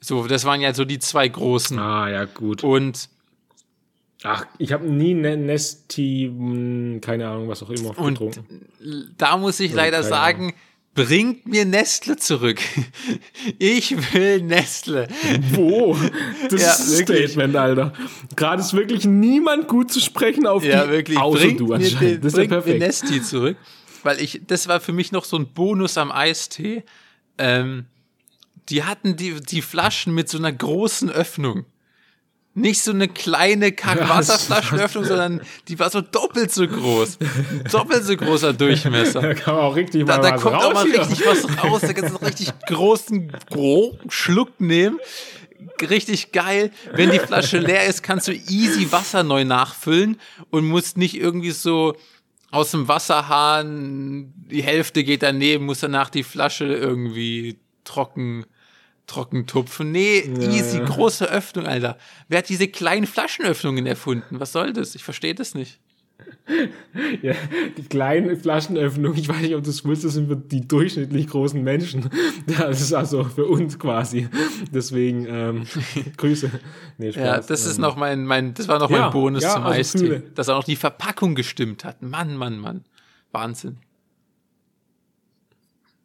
So, das waren ja so die zwei großen. Ah, ja, gut. Und Ach, ich habe nie ne Nesti, mh, keine Ahnung, was auch immer, Und getrunken. da muss ich leider keine sagen, bringt mir Nestle zurück. Ich will Nestle. Wo? Das Ja, ist ein. Statement, Alter. Gerade ist wirklich niemand gut zu sprechen auf Ja, die, wirklich. außer bringt du anscheinend. den, das ist ja bringt mir perfekt. Nesti zurück. Weil ich, das war für mich noch so ein Bonus am Eistee. Ähm, die hatten die, die Flaschen mit so einer großen Öffnung. Nicht so eine kleine Kackwasserflaschenöffnung, sondern die war so doppelt so groß. Doppelt so großer Durchmesser. Da kann man auch richtig Da, mal da was kommt auch mal raus hier. richtig was raus. Da kannst du einen richtig großen gro Schluck nehmen. Richtig geil. Wenn die Flasche leer ist, kannst du easy Wasser neu nachfüllen und musst nicht irgendwie so aus dem Wasserhahn, die Hälfte geht daneben, musst danach die Flasche irgendwie trocken, trocken tupfen. Nee, easy, ja. große Öffnung, Alter. Wer hat diese kleinen Flaschenöffnungen erfunden? Was soll das? Ich verstehe das nicht. Ja, die kleinen Flaschenöffnungen, ich weiß nicht, ob du es wusstest, sind für die durchschnittlich großen Menschen. Ja, Das ist also für uns quasi. Deswegen, ähm, Grüße. Nee, Spaß. Ja, das ist Ähm, noch mein, mein, das war noch Ja, mein Bonus ja, zum also Eistee. Dass auch noch die Verpackung gestimmt hat. Mann, Mann, Mann. Wahnsinn.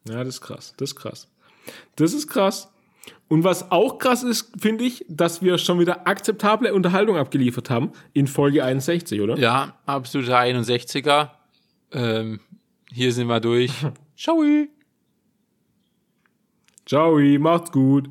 Ja, das ist krass. Das ist krass. Das ist krass. Und was auch krass ist, finde ich, dass wir schon wieder akzeptable Unterhaltung abgeliefert haben in Folge 61, oder? Ja, absoluter 61er. Ähm, hier sind wir durch. Ciao. Ciao, macht's gut.